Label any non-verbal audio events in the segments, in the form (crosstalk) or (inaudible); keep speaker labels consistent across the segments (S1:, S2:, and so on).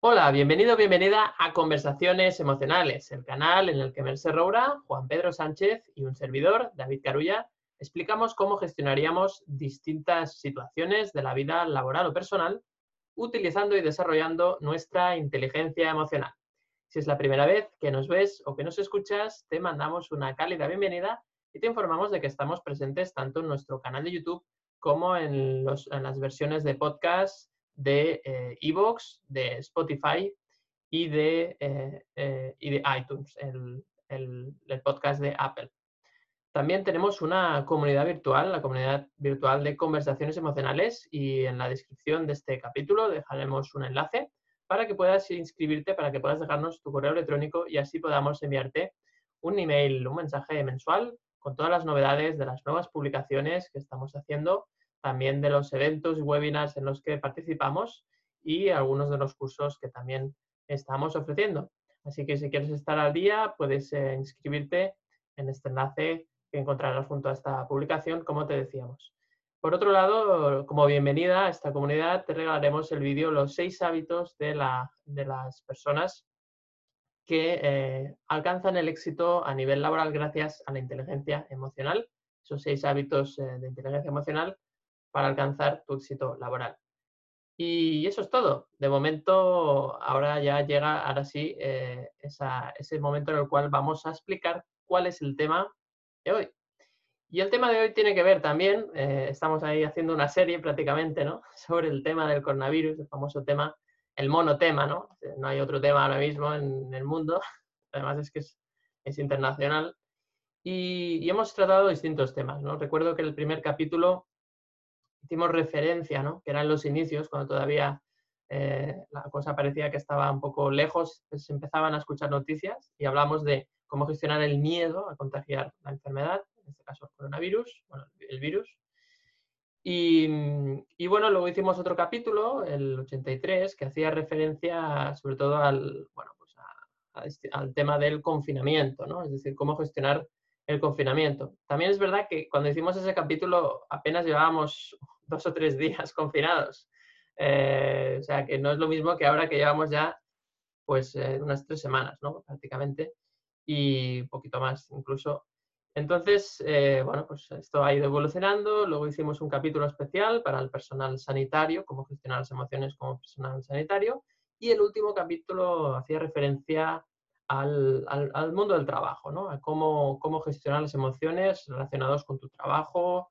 S1: Hola, bienvenido, bienvenida a Conversaciones Emocionales, el canal en el que Merce Roura, Juan Pedro Sánchez y un servidor, David Carulla, explicamos cómo gestionaríamos distintas situaciones de la vida laboral o personal utilizando y desarrollando nuestra inteligencia emocional. Si es la primera vez que nos ves o que nos escuchas, te mandamos una cálida bienvenida y te informamos de que estamos presentes tanto en nuestro canal de YouTube como en, las versiones de podcast de Evox, de Spotify y de, eh, eh, de iTunes, el, el, podcast de Apple. También tenemos una comunidad virtual, la comunidad virtual de conversaciones emocionales y en la descripción de este capítulo dejaremos un enlace para que puedas inscribirte, para que puedas dejarnos tu correo electrónico y así podamos enviarte un email, un mensaje mensual con todas las novedades de las nuevas publicaciones que estamos haciendo también de los eventos y webinars en los que participamos y algunos de los cursos que también estamos ofreciendo. Así que si quieres estar al día, puedes eh, inscribirte en este enlace que encontrarás junto a esta publicación, como te decíamos. Por otro lado, como bienvenida a esta comunidad, te regalaremos el vídeo Los seis hábitos de, las personas que eh, alcanzan el éxito a nivel laboral gracias a la inteligencia emocional. Esos seis hábitos eh, de inteligencia emocional para alcanzar tu éxito laboral. Y eso es todo. De momento, ahora ya llega, ahora sí, eh, ese momento en el cual vamos a explicar cuál es el tema de hoy. Y el tema de hoy tiene que ver también, eh, estamos ahí haciendo una serie prácticamente, ¿no? (laughs) Sobre el tema del coronavirus, el famoso tema, el monotema, ¿no? No hay otro tema ahora mismo en, el mundo, (laughs) además es que es, internacional. Y, y, hemos tratado distintos temas, ¿no? Recuerdo que el primer capítulo hicimos referencia, ¿no? que eran los inicios, cuando todavía eh, la cosa parecía que estaba un poco lejos, pues se empezaban a escuchar noticias y hablamos de cómo gestionar el miedo a contagiar la enfermedad, en este caso el coronavirus, bueno, el virus. Y, y, bueno, luego hicimos otro capítulo, el 83, que hacía referencia sobre todo al, bueno, pues este, al tema del confinamiento, ¿no? Es decir, cómo gestionar el confinamiento. También es verdad que cuando hicimos ese capítulo apenas llevábamos dos o tres días (laughs) confinados. Eh, o sea, que no es lo mismo que ahora que llevamos ya pues eh, unas tres semanas, ¿no? Prácticamente, y un poquito más incluso. Entonces, eh, bueno, pues esto ha ido evolucionando. Luego hicimos un capítulo especial para el personal sanitario, cómo gestionar las emociones como personal sanitario. Y el último capítulo hacía referencia al, mundo del trabajo, ¿no? A cómo, cómo gestionar las emociones relacionadas con tu trabajo,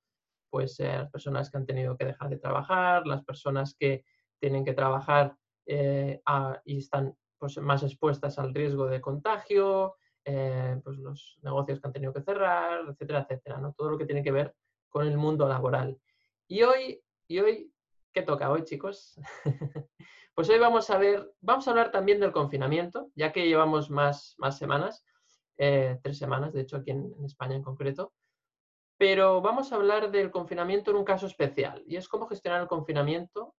S1: pues eh, las personas que han tenido que dejar de trabajar, las personas que tienen que trabajar eh, y están pues, más expuestas al riesgo de contagio, eh, pues los negocios que han tenido que cerrar, etcétera, etcétera, ¿no? Todo lo que tiene que ver con el mundo laboral. Y hoy, y hoy ¿qué toca hoy, chicos? (laughs) pues hoy vamos a ver, vamos a hablar también del confinamiento, ya que llevamos más, más semanas, tres semanas, de hecho, aquí en España en concreto. Pero vamos a hablar del confinamiento en un caso especial y es cómo gestionar el confinamiento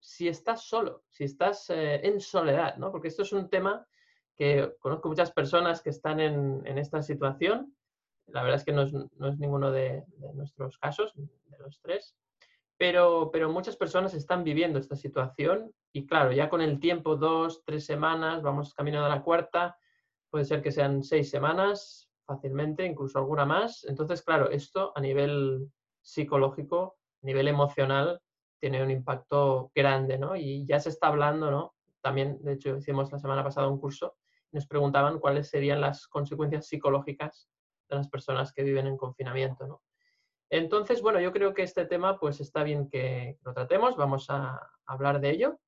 S1: si estás solo, si estás eh, en soledad, ¿no? Porque esto es un tema que conozco muchas personas que están en, esta situación. La verdad es que no es, ninguno de, nuestros casos, de los tres, pero, pero muchas personas están viviendo esta situación y claro, ya con el tiempo, dos, tres semanas, vamos caminando a la cuarta, puede ser que sean seis semanas, fácilmente, incluso alguna más. Entonces, claro, esto a nivel psicológico, a nivel emocional, tiene un impacto grande, ¿no? Y ya se está hablando, ¿no? También, de hecho, hicimos la semana pasada un curso y nos preguntaban cuáles serían las consecuencias psicológicas de las personas que viven en confinamiento, ¿no? Entonces, bueno, yo creo que este tema, pues está bien que lo tratemos, vamos a hablar de ello.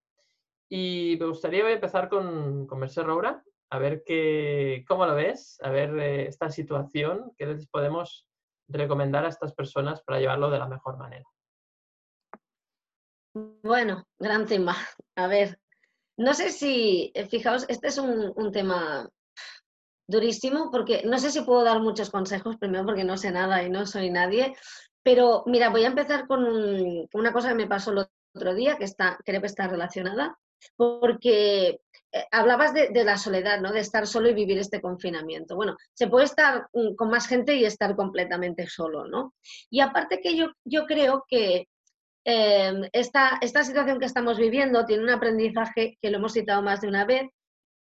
S1: Y me gustaría empezar con, con Merced a ver qué, cómo lo ves, a ver eh, esta situación, qué les podemos recomendar a estas personas para llevarlo de la mejor manera.
S2: Bueno, gran tema. A ver, No sé si, eh, fijaos, este es un, tema durísimo porque no sé si puedo dar muchos consejos, primero porque no sé nada y no soy nadie, pero mira, voy a empezar con una cosa que me pasó el otro día, que está, creo que está relacionada, porque eh, hablabas de, la soledad, ¿no? De estar solo y vivir este confinamiento. Bueno, se puede estar mm, con más gente y estar completamente solo, ¿no? Y aparte que yo, yo creo que Em, esta, esta situación que estamos viviendo tiene un aprendizaje que lo hemos citado más de una vez,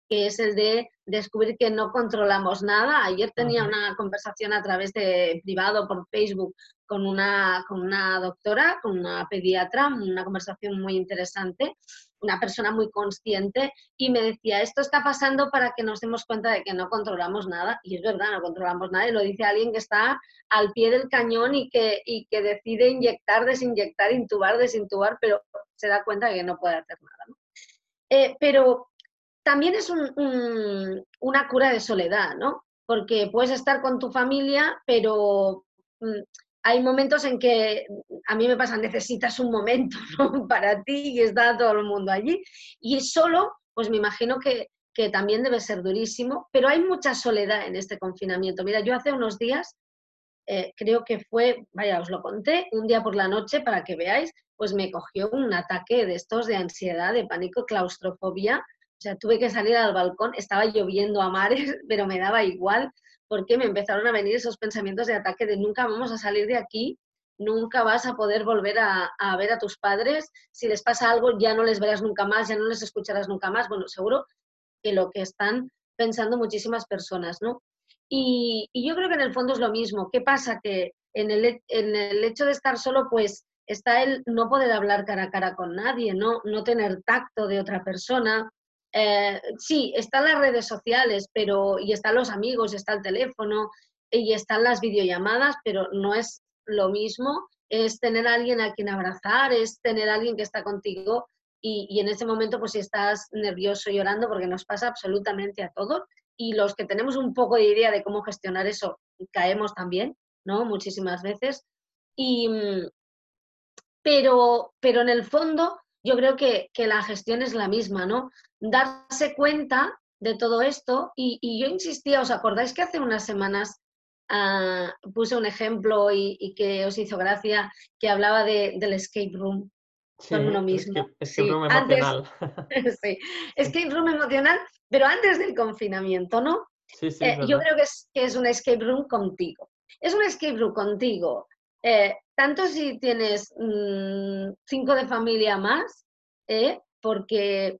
S2: que es el de descubrir que no controlamos nada. Ayer tenía una conversación a través de privado por Facebook con una, con una doctora, con una pediatra, una conversación muy interesante, una persona muy consciente, y me decía, esto está pasando para que nos demos cuenta de que no controlamos nada, y es verdad, no controlamos nada, y lo dice alguien que está al pie del cañón y que, y que decide inyectar, desinyectar, intubar, desintubar, pero se da cuenta de que no puede hacer nada. Eh, pero también es una cura de soledad, ¿no? Porque puedes estar con tu familia, pero mm, hay momentos en que a mí me pasa, necesitas un momento (laughs) para ti y está todo el mundo allí. Y solo, pues me imagino que, también debe ser durísimo, pero hay mucha soledad en este confinamiento. Mira, yo hace unos días, eh, creo que fue, vaya, os lo conté, un día por la noche para que veáis, pues me cogió un ataque de estos de ansiedad, de pánico, claustrofobia, o sea, tuve que salir al balcón, estaba lloviendo a mares, (laughs) pero me daba igual porque me empezaron a venir esos pensamientos de ataque de nunca vamos a salir de aquí, nunca vas a poder volver a, ver a tus padres, si les pasa algo ya no les verás nunca más, ya no les escucharás nunca más. Bueno, seguro que lo que están pensando muchísimas personas, ¿no? Y, yo creo que en el fondo es lo mismo. ¿Qué pasa? Que en el, en el hecho de estar solo, pues está el no poder hablar cara a cara con nadie, ¿no? No tener tacto de otra persona, eh, sí, están las redes sociales, pero y están los amigos, está el teléfono y están las videollamadas, pero no es lo mismo, es tener a alguien a quien abrazar, es tener a alguien que está contigo y, en ese momento pues si estás nervioso llorando porque nos pasa absolutamente a todos y los que tenemos un poco de idea de cómo gestionar eso caemos también, ¿no? Muchísimas veces. Y, mm, pero, pero en el fondo yo creo que, la gestión es la misma, ¿no? Darse cuenta de todo esto y, yo insistía, ¿os acordáis que hace unas semanas ah, puse un ejemplo y, que os hizo gracia, que hablaba de, del escape room con uno mismo?
S1: Escape, room emocional. (laughs)
S2: sí, escape room emocional, pero antes del confinamiento, ¿no? Sí, sí, eh, yo creo que es, que es un escape room contigo. Es un escape room contigo eh, tanto si tienes mm, cinco de familia más, ¿eh? porque,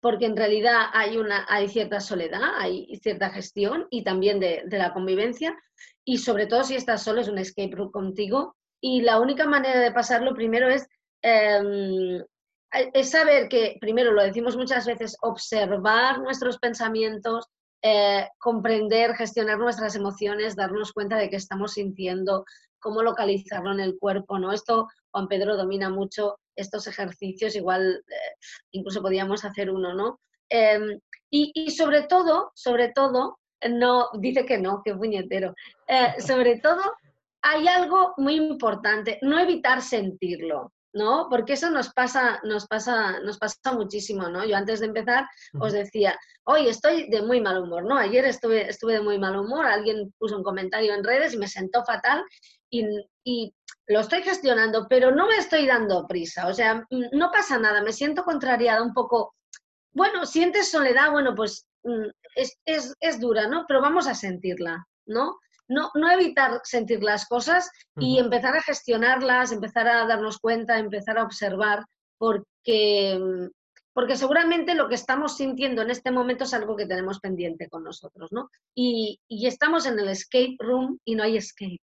S2: porque en realidad hay, una, hay cierta soledad, hay cierta gestión y también de, la convivencia, y sobre todo si estás solo es un escape room contigo, y la única manera de pasarlo primero es, em, es saber que, primero lo decimos muchas veces, observar nuestros pensamientos, eh, comprender, gestionar nuestras emociones, darnos cuenta de qué estamos sintiendo, cómo localizarlo en el cuerpo, ¿no? Esto Juan Pedro domina mucho estos ejercicios, igual eh, incluso podíamos hacer uno, ¿no? Em, y, sobre todo, sobre todo, no, dice que no, que puñetero, eh, (laughs) sobre todo hay algo muy importante, no evitar sentirlo. ¿no? Porque eso nos pasa, nos pasa, nos pasa muchísimo, ¿no? Yo antes de empezar os decía, hoy estoy de muy mal humor, ¿no? Ayer estuve, estuve de muy mal humor, alguien puso un comentario en redes y me sentó fatal y, lo estoy gestionando, pero no me estoy dando prisa, o sea, mm, no pasa nada, me siento contrariada un poco. Bueno, sientes soledad, bueno, pues mm, es, dura, ¿no? Pero vamos a sentirla, ¿no? No, no evitar sentir las cosas y empezar a gestionarlas, empezar a darnos cuenta, empezar a observar, porque, mm, porque seguramente lo que estamos sintiendo en este momento es algo que tenemos pendiente con nosotros, ¿no? Y, y estamos en el escape room y no hay escape.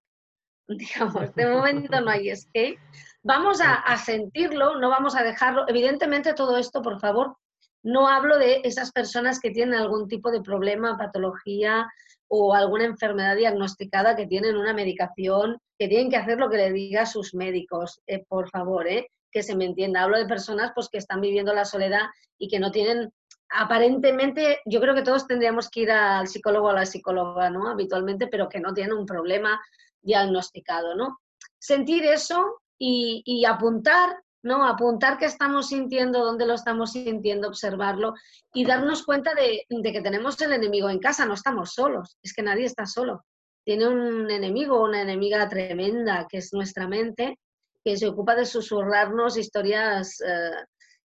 S2: (laughs) digamos, de momento no hay escape. Vamos a, sentirlo, no vamos a dejarlo. Evidentemente todo esto, por favor, no hablo de esas personas que tienen algún tipo de problema, patología o alguna enfermedad diagnosticada que tienen una medicación, que tienen que hacer lo que le diga sus médicos, eh, por favor, eh, que se me entienda. Hablo de personas pues, que están viviendo la soledad y que no tienen, aparentemente, yo creo que todos tendríamos que ir al psicólogo o a la psicóloga, ¿no? Habitualmente, pero que no tienen un problema diagnosticado, ¿no? Sentir eso y, apuntar ¿no? Apuntar qué estamos sintiendo, dónde lo estamos sintiendo, observarlo y darnos cuenta de, que tenemos el enemigo en casa, no estamos solos, es que nadie está solo. Tiene un enemigo, una enemiga tremenda, que es nuestra mente, que se ocupa de susurrarnos historias eh,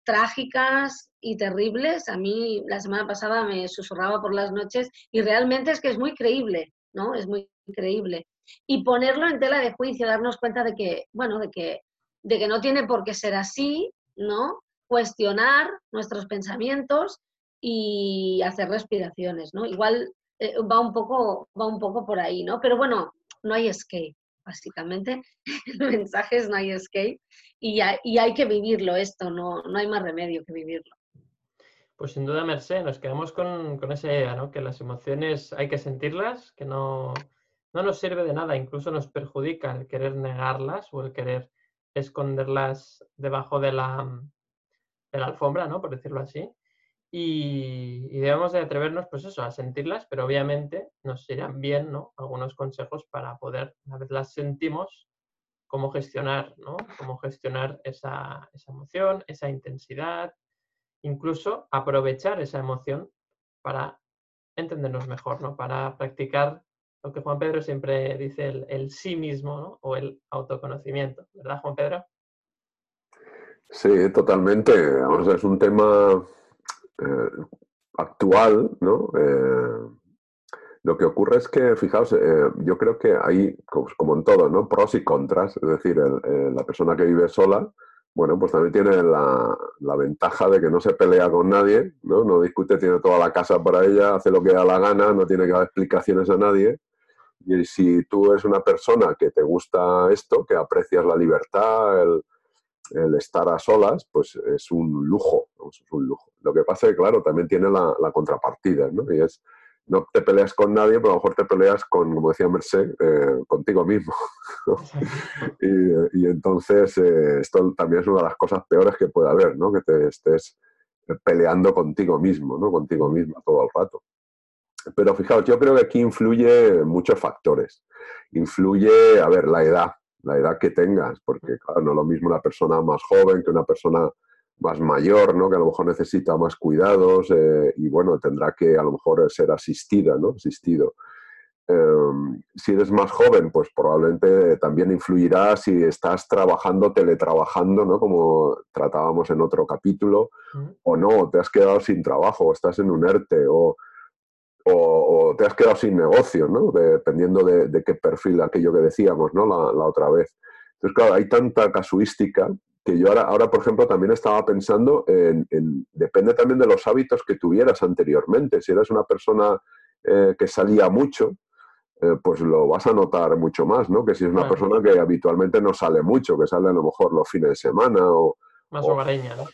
S2: trágicas y terribles. A mí la semana pasada me susurraba por las noches y realmente es que es muy creíble, ¿no? Es muy creíble. Y ponerlo en tela de juicio, darnos cuenta de que, bueno, de que, de que no tiene por qué ser así, ¿no? Cuestionar nuestros pensamientos y hacer respiraciones, ¿no? Igual eh, va, un poco, va un poco por ahí, ¿no? Pero bueno, no hay escape básicamente. (laughs) El mensaje es no hay escape y, y hay que vivirlo esto, no, no hay más remedio que vivirlo.
S1: Pues sin duda, Merced, nos quedamos con, con, esa idea, ¿no? Que las emociones hay que sentirlas, que no, no nos sirve de nada, incluso nos perjudica el querer negarlas o el querer esconderlas debajo de la, de la alfombra, ¿no? Por decirlo así. Y, debemos de atrevernos, pues eso, a sentirlas, pero obviamente nos irán bien, ¿no? Algunos consejos para poder, una vez las sentimos, cómo gestionar, ¿no? Cómo gestionar esa, esa emoción, esa intensidad, incluso aprovechar esa emoción para entendernos mejor, ¿no? Para practicar lo que Juan Pedro siempre dice, el, sí mismo. O el autoconocimiento, ¿verdad, Juan Pedro?
S3: Sí, totalmente. Es un tema eh, actual, ¿no? Eh, lo que ocurre es que, fijaos, eh, yo creo que hay, como en todo, ¿no? Pros y contras. Es decir, la persona que vive sola, bueno, pues también tiene la, la, ventaja de que no se pelea con nadie, ¿no? No discute, tiene toda la casa para ella, hace lo que da la gana, no tiene que dar explicaciones a nadie. Y si tú eres una persona que te gusta esto, que aprecias la libertad, el, el estar a solas, pues es un lujo, es un lujo. Lo que pasa es que, claro, también tiene la, contrapartida, ¿no? Y es, no te peleas con nadie, pero a lo mejor te peleas con, como decía Merced, eh, contigo mismo. (laughs) y, entonces eh, esto también es una de las cosas peores que puede haber, ¿no? Que te estés peleando contigo mismo, ¿no? Contigo mismo todo el rato. Pero fijaos, yo creo que aquí influye muchos factores. Influye, a ver, la edad, la edad que tengas, porque claro, no es lo mismo una persona más joven que una persona más mayor, ¿no? que a lo mejor necesita más cuidados eh, y bueno, tendrá que a lo mejor ser asistida, ¿no? asistido. Em, si eres más joven, pues probablemente también influirá si estás trabajando, teletrabajando, ¿no? como tratábamos en otro capítulo, o no, te has quedado sin trabajo, o estás en un ERTE, o o, te has quedado sin negocio, ¿no? dependiendo de, qué perfil, aquello que decíamos ¿no? la, otra vez. Entonces, claro, hay tanta casuística que yo ahora, ahora por ejemplo, también estaba pensando en, depende también de los hábitos que tuvieras anteriormente. Si eres una persona eh, que salía mucho, eh, pues lo vas a notar mucho más, ¿no? Que si es una persona que habitualmente no sale mucho, que sale a lo mejor los fines de semana o...
S1: Más hogareña, ¿no?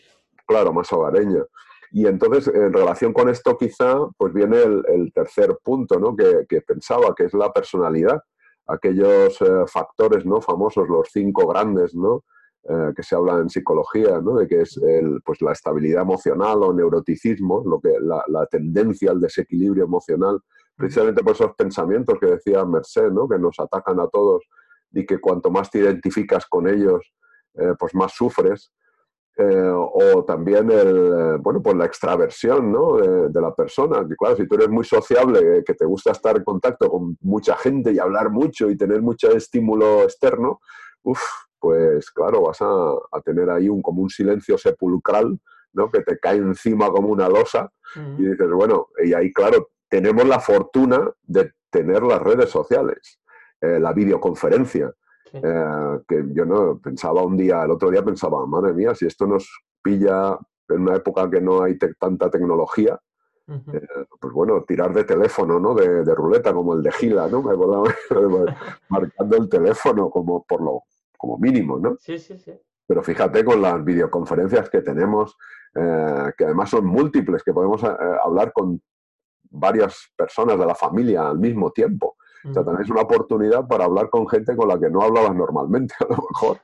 S3: Claro, más hogareña. Y entonces, en relación con esto, quizá, pues viene el, tercer punto ¿no? que, pensaba, que es la personalidad. Aquellos eh, factores ¿no? famosos, los cinco grandes, ¿no? Eh, que se habla en psicología, ¿no? de que es el, pues la estabilidad emocional o neuroticismo, lo que, la, tendencia al desequilibrio emocional, precisamente por esos pensamientos que decía Merced, ¿no? que nos atacan a todos y que cuanto más te identificas con ellos, eh, pues más sufres. Eh, o también el, eh, bueno, pues la extraversión ¿no? de, la persona, que claro, si tú eres muy sociable, eh, que te gusta estar en contacto con mucha gente y hablar mucho y tener mucho estímulo externo, uf, pues claro, vas a, a, tener ahí un, como un silencio sepulcral, ¿no? que te cae encima como una losa y dices, bueno, y ahí claro, tenemos la fortuna de tener las redes sociales, la videoconferencia, eh, que yo no pensaba un día, el otro día pensaba, madre mía, si esto nos pilla en una época que no hay tanta tecnología, eh, pues bueno, tirar de teléfono, ¿no? De, ruleta, como el de Gila, ¿no? (laughs) marcando el teléfono como por lo como mínimo, ¿no?
S1: Sí, sí, sí.
S3: Pero fíjate con las videoconferencias que tenemos, eh, que además son múltiples, que podemos hablar con varias personas de la familia al mismo tiempo. O sea, también es una oportunidad para hablar con gente con la que no hablabas normalmente, (laughs) a lo mejor.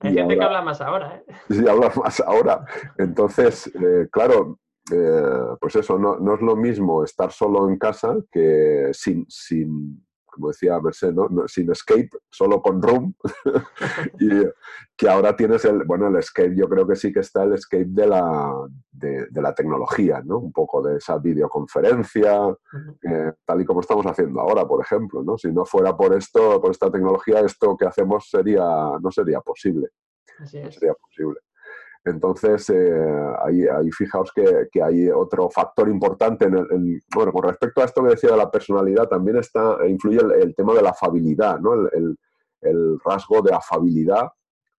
S1: Hay gente que habla más ahora, ¿eh? (laughs)
S3: Sí, habla más ahora. Entonces, eh, claro, eh, pues eso, no, no, es lo mismo estar solo en casa que sin, sin como decía Merced, ¿no? sin escape, solo con room, (laughs) y que ahora tienes el, bueno, el escape, yo creo que sí que está el escape de la, de, la tecnología, ¿no? Un poco de esa videoconferencia, eh, tal y como estamos haciendo ahora, por ejemplo, ¿no? Si no fuera por esto, por esta tecnología, esto que hacemos sería, no sería posible.
S1: Así es.
S3: No sería posible. Entonces, eh, ahí, fijaos que, hay otro factor importante. En bueno, con respecto a esto que decía de la personalidad, también está, influye el, tema de la afabilidad, ¿no? el, rasgo de afabilidad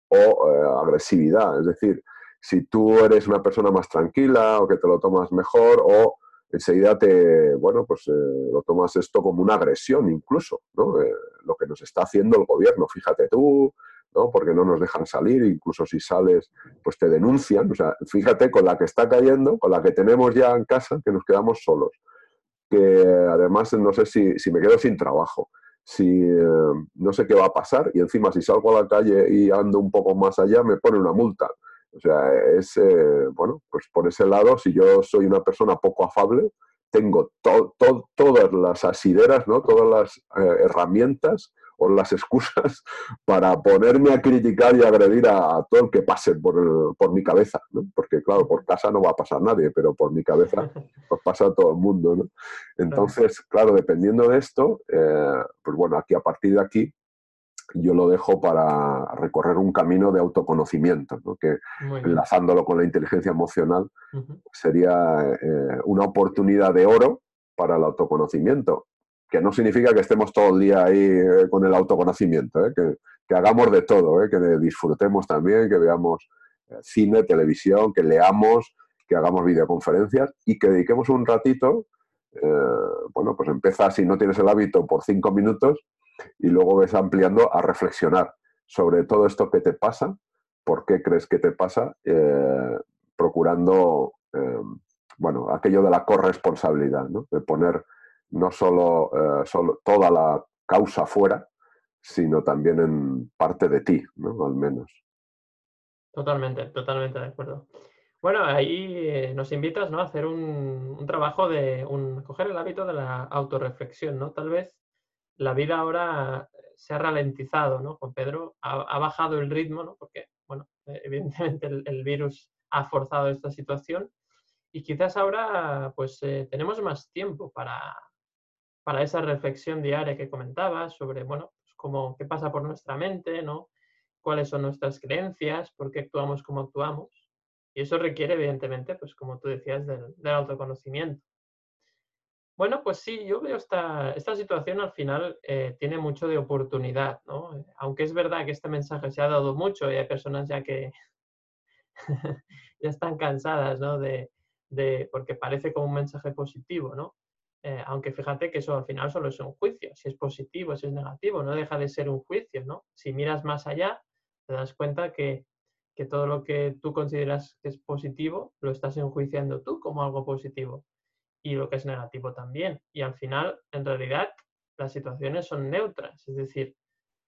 S3: o eh, agresividad. Es decir, si tú eres una persona más tranquila o que te lo tomas mejor o enseguida te, bueno, pues eh, lo tomas esto como una agresión incluso, ¿no? lo que nos está haciendo el gobierno. Fíjate tú, ¿no? Porque no nos dejan salir, incluso si sales, pues te denuncian. O sea, fíjate con la que está cayendo, con la que tenemos ya en casa, que nos quedamos solos. Que además no sé si, si me quedo sin trabajo, si eh, no sé qué va a pasar, y encima si salgo a la calle y ando un poco más allá, me pone una multa. O sea, es, eh, bueno, pues por ese lado, si yo soy una persona poco afable, tengo todas las asideras, ¿no? todas las eh, herramientas o las excusas (laughs) para ponerme a criticar y agredir a, todo el que pase por, por mi cabeza, ¿no? Porque claro, por casa no va a pasar nadie, pero por mi cabeza (laughs) pues pasa a todo el mundo, ¿no? Entonces, claro, dependiendo de esto, eh, pues bueno, aquí a partir de aquí yo lo dejo para recorrer un camino de autoconocimiento, ¿no? que enlazándolo con la inteligencia emocional sería eh, una oportunidad de oro para el autoconocimiento que no significa que estemos todo el día ahí eh, con el autoconocimiento, ¿eh? que, hagamos de todo, ¿eh? que disfrutemos también, que veamos cine, televisión, que leamos, que hagamos videoconferencias y que dediquemos un ratito, bueno, pues empieza si no tienes el hábito por cinco minutos y luego ves ampliando a reflexionar sobre todo esto que te pasa, por qué crees que te pasa, procurando, bueno, aquello de la corresponsabilidad, de poner no solo, eh, solo toda la causa fuera, sino también en parte de ti, ¿no? Al menos.
S1: Totalmente, totalmente de acuerdo. Bueno, ahí eh, nos invitas ¿no? a hacer un, trabajo de un, coger el hábito de la autorreflexión, ¿no? Tal vez la vida ahora se ha ralentizado, ¿no? Con Pedro ha, bajado el ritmo, ¿no? Porque, bueno, evidentemente el, virus ha forzado esta situación y quizás ahora pues eh, tenemos más tiempo para, para esa reflexión diaria que comentabas sobre, bueno, pues cómo, qué pasa por nuestra mente, ¿no? cuáles son nuestras creencias, por qué actuamos como actuamos. Y eso requiere, evidentemente, pues como tú decías, del, autoconocimiento. Bueno, pues sí, yo veo esta, esta situación al final eh, tiene mucho de oportunidad, ¿no? Aunque es verdad que este mensaje se ha dado mucho y hay personas ya que (laughs) ya están cansadas, ¿no? De, de, porque parece como un mensaje positivo, ¿no? Eh, aunque fíjate que eso al final solo es un juicio, si es positivo, si es negativo, no deja de ser un juicio, ¿no? Si miras más allá, te das cuenta que, todo lo que tú consideras que es positivo, lo estás enjuiciando tú como algo positivo y lo que es negativo también. Y al final, en realidad, las situaciones son neutras, es decir,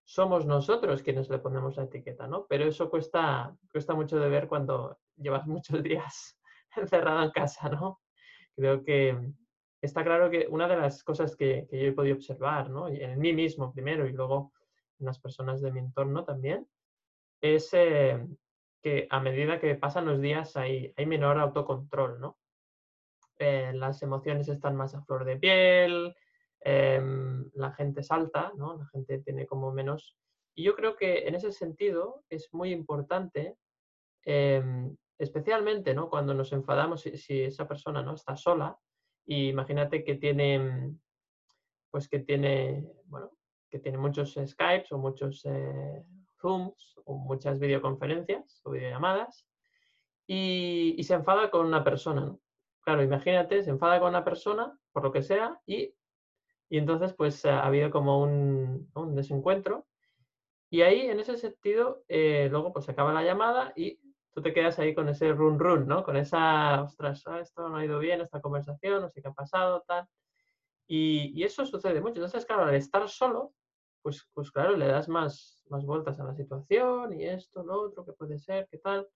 S1: somos nosotros quienes le ponemos la etiqueta, ¿no? Pero eso cuesta, cuesta mucho de ver cuando llevas (laughs) muchos días encerrado en casa, ¿no? Creo que, está claro que una de las cosas que, yo he podido observar, ¿no? en mí mismo primero y luego en las personas de mi entorno también, es eh, que a medida que pasan los días hay, hay menor autocontrol, ¿no? Eh, las emociones están más a flor de piel, em, la gente salta, ¿no? La gente tiene como menos... Y yo creo que en ese sentido es muy importante, especialmente, ¿no? Cuando nos enfadamos, si, si esa persona no está sola, y imagínate que tiene, pues que tiene, bueno, que tiene muchos Skypes o muchos eh, Zooms o muchas videoconferencias o videollamadas y, y se enfada con una persona. Claro, imagínate, se enfada con una persona, por lo que sea, y, y entonces pues ha habido como un, un desencuentro. Y ahí, en ese sentido, eh, luego pues acaba la llamada y tú te quedas ahí con ese run run, ¿no? Con esa, ostras, ah, esto no ha ido bien, esta conversación, no sé qué ha pasado, tal. Y, eso sucede mucho. Entonces, claro, al estar solo, pues, pues claro, le das más, más vueltas a la situación y esto, lo otro, que puede ser, qué tal.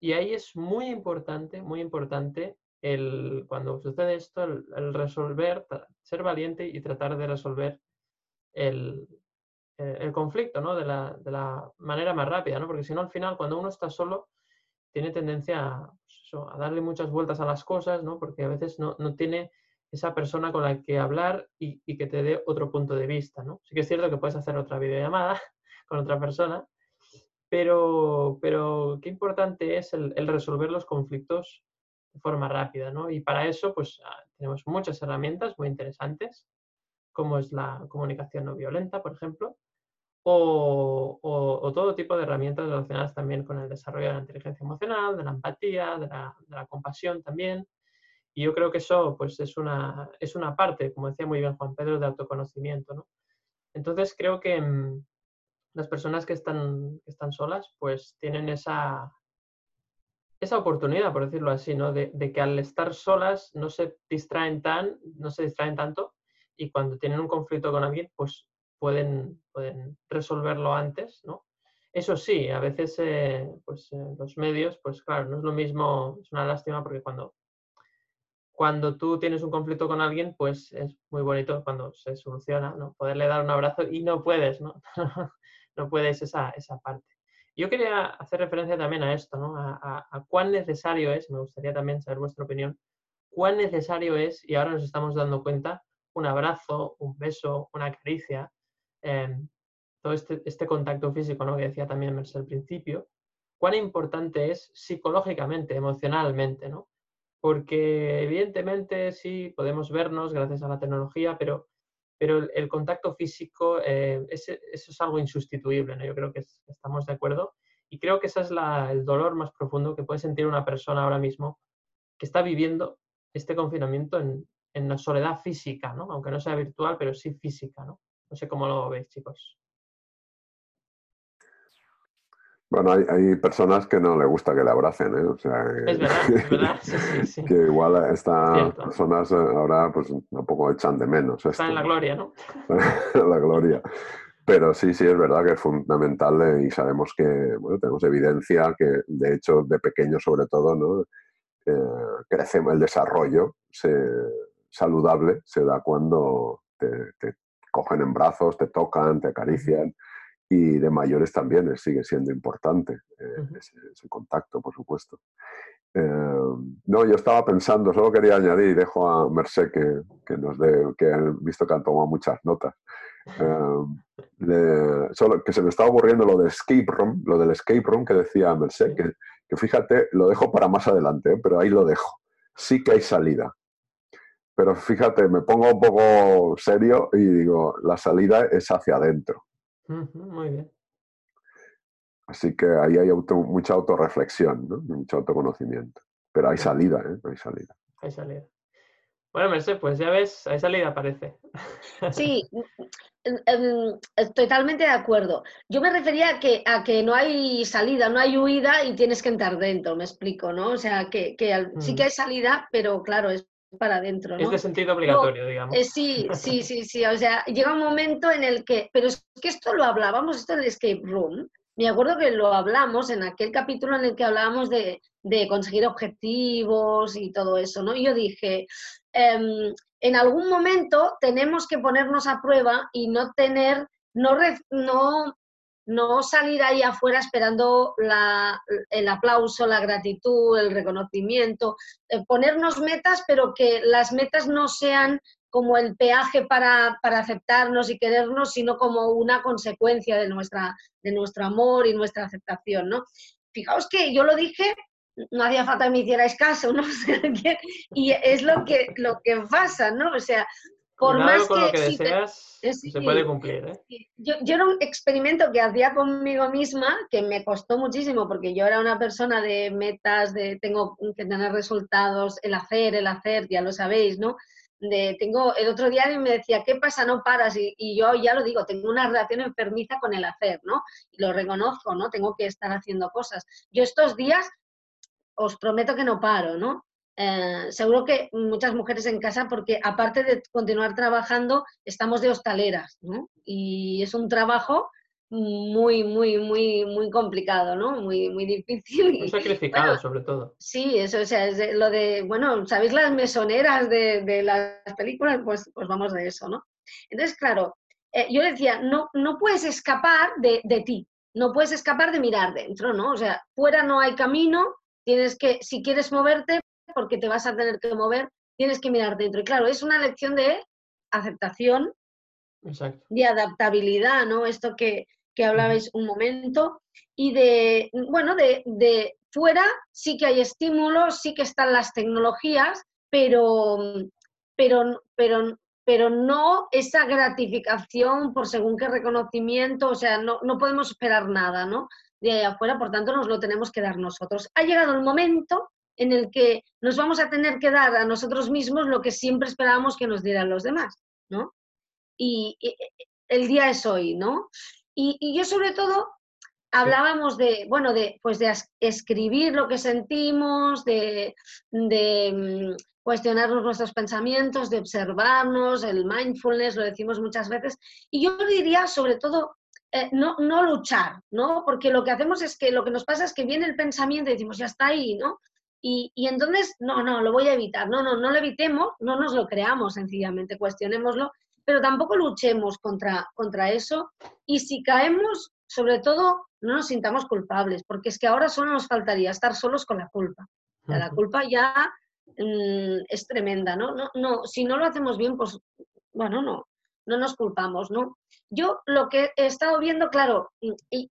S1: Y ahí es muy importante, muy importante el, cuando sucede esto, el, el resolver, ser valiente y tratar de resolver el, el conflicto, ¿no? De la, de la, manera más rápida, ¿no? Porque si no, al final, cuando uno está solo, tiene tendencia pues a, darle muchas vueltas a las cosas, ¿no? Porque a veces no, no tiene esa persona con la que hablar y, y, que te dé otro punto de vista, ¿no? Sí que es cierto que puedes hacer otra videollamada (laughs) con otra persona, pero, pero qué importante es el, el resolver los conflictos de forma rápida, ¿no? Y para eso, pues ah, tenemos muchas herramientas muy interesantes, como es la comunicación no violenta, por ejemplo, o, todo tipo de herramientas relacionadas también con el desarrollo de la inteligencia emocional, de la empatía, de la, compasión también. Y yo creo que eso pues, es, una, es una parte, como decía muy bien Juan Pedro, de autoconocimiento. ¿no? Entonces creo que mm, las personas que están, están solas pues tienen esa, esa oportunidad, por decirlo así, ¿no? de, de, que al estar solas no se distraen tan, no se distraen tanto y cuando tienen un conflicto con alguien, pues pueden, pueden resolverlo antes, ¿no? Eso sí, a veces eh, pues, eh, los medios, pues claro, no es lo mismo, es una lástima porque cuando, cuando tú tienes un conflicto con alguien, pues es muy bonito cuando se soluciona, ¿no? Poderle dar un abrazo y no puedes, ¿no? (laughs) puedes esa, esa parte. Yo quería hacer referencia también a esto, ¿no? A, cuán necesario es, me gustaría también saber vuestra opinión, cuán necesario es, y ahora nos estamos dando cuenta, un abrazo, un beso, una caricia, Em, todo este, este, contacto físico ¿no? que decía también Mercedes al principio, cuán importante es psicológicamente, emocionalmente, ¿no? Porque evidentemente sí podemos vernos gracias a la tecnología, pero, pero el, contacto físico eh, eso es algo insustituible, ¿no? Yo creo que estamos de acuerdo y creo que ese es la, el dolor más profundo que puede sentir una persona ahora mismo que está viviendo este confinamiento en, en la soledad física, ¿no? Aunque no sea virtual, pero sí física, ¿no? No sé cómo lo veis, chicos.
S3: Bueno, hay, personas que no le gusta que le abracen, ¿eh?
S1: O sea, es verdad, es verdad. Sí, sí, (laughs)
S3: que igual estas personas eh, ahora pues un poco echan de menos.
S1: Está en la gloria, ¿no? (laughs)
S3: la gloria. Pero sí, sí, es verdad que es fundamental eh, y sabemos que, bueno, tenemos evidencia que, de hecho, de pequeño sobre todo, ¿no? Eh, crece el desarrollo saludable se da cuando te, cogen en brazos, te tocan, te acarician. Y de mayores también sigue siendo importante eh, ese, contacto, por supuesto. Eh, no, yo estaba pensando, solo quería añadir, y dejo a Merced que, que nos dé, que he visto que han tomado muchas notas. Eh, solo que se me estaba ocurriendo lo de escape room, lo del escape room que decía Merced, que, que fíjate, lo dejo para más adelante, pero ahí lo dejo. Sí que hay salida. Pero fíjate, me pongo un poco serio y digo, la salida es hacia adentro.
S1: Muy bien.
S3: Así que ahí hay mucha autorreflexión, ¿no? mucho autoconocimiento. Pero hay salida, ¿eh? Hay salida.
S1: Hay salida. Bueno, Mercedes, pues ya ves, hay salida, parece.
S2: Sí, (laughs) em, totalmente de acuerdo. Yo me refería a que, a que no hay salida, no hay huida y tienes que entrar dentro, me explico, ¿no? O sea, que, sí que mm. hay salida, pero claro, es para adentro. ¿no?
S1: Es de sentido obligatorio, digamos.
S2: Eh, sí, sí, sí, sí. O sea, llega un momento en el que, pero es que esto lo hablábamos, esto del escape room. Me acuerdo que lo hablamos en aquel capítulo en el que hablábamos de, de conseguir objetivos y todo eso, ¿no? Y yo dije, em, en algún momento tenemos que ponernos a prueba y no tener, no, no no salir ahí afuera esperando el aplauso, la gratitud, el reconocimiento, eh, ponernos metas, pero que las metas no sean como el peaje para, aceptarnos y querernos, sino como una consecuencia de, nuestra, de nuestro amor y nuestra aceptación, ¿no? Fijaos que yo lo dije, no hacía falta que me hicierais caso, ¿no? (laughs) y es lo que, lo que pasa, ¿no? O sea,
S1: por más que, lo que deseas, se puede cumplir. ¿eh?
S2: Yo, yo, era un experimento que hacía conmigo misma que me costó muchísimo porque yo era una persona de metas, de tengo que tener resultados, el hacer, el hacer, ya lo sabéis, ¿no? De, tengo el otro día me decía, ¿qué pasa? No paras. Y, y, yo ya lo digo, tengo una relación enfermiza con el hacer, ¿no? Y lo reconozco, ¿no? Tengo que estar haciendo cosas. Yo estos días os prometo que no paro, ¿no? Eh, seguro que muchas mujeres en casa, porque aparte de continuar trabajando, estamos de hostaleras, ¿no? Y es un trabajo muy, muy, muy, muy complicado, ¿no? Muy, muy difícil.
S1: Muy sacrificado, sobre todo.
S2: Sí, eso, o sea, es lo de, bueno, ¿sabéis las mesoneras de, de, las películas? Pues, pues vamos de eso, ¿no? Entonces, claro, eh, yo decía, no, no puedes escapar de, de ti, no puedes escapar de mirar dentro, ¿no? O sea, fuera no hay camino, tienes que, si quieres moverte, porque te vas a tener que mover, tienes que mirar dentro. Y claro, es una lección de aceptación, de adaptabilidad, ¿no? Esto que, que hablabais un momento, y de, bueno, de, de, fuera sí que hay estímulos, sí que están las tecnologías, pero, pero, pero, pero no esa gratificación por según qué reconocimiento, o sea, no, no podemos esperar nada, ¿no? De ahí afuera, por tanto, nos lo tenemos que dar nosotros. Ha llegado el momento en el que nos vamos a tener que dar a nosotros mismos lo que siempre esperábamos que nos dieran los demás, ¿no? Y, el día es hoy, ¿no? Y, yo sobre todo hablábamos de, bueno, de, pues de escribir lo que sentimos, de, de mm, cuestionarnos nuestros pensamientos, de observarnos, el mindfulness, lo decimos muchas veces. Y yo diría sobre todo eh, no, no luchar, ¿no? Porque lo que hacemos es que lo que nos pasa es que viene el pensamiento y decimos, ya está ahí, ¿no? Y, entonces, no, no, lo voy a evitar. No, no, no lo evitemos, no nos lo creamos sencillamente, cuestionémoslo, pero tampoco luchemos contra, contra eso. Y si caemos, sobre todo, no nos sintamos culpables, porque es que ahora solo nos faltaría estar solos con la culpa. la culpa ya mm, es tremenda, ¿no? ¿no? No, si no lo hacemos bien, pues, bueno, no, no nos culpamos, ¿no? Yo lo que he estado viendo, claro,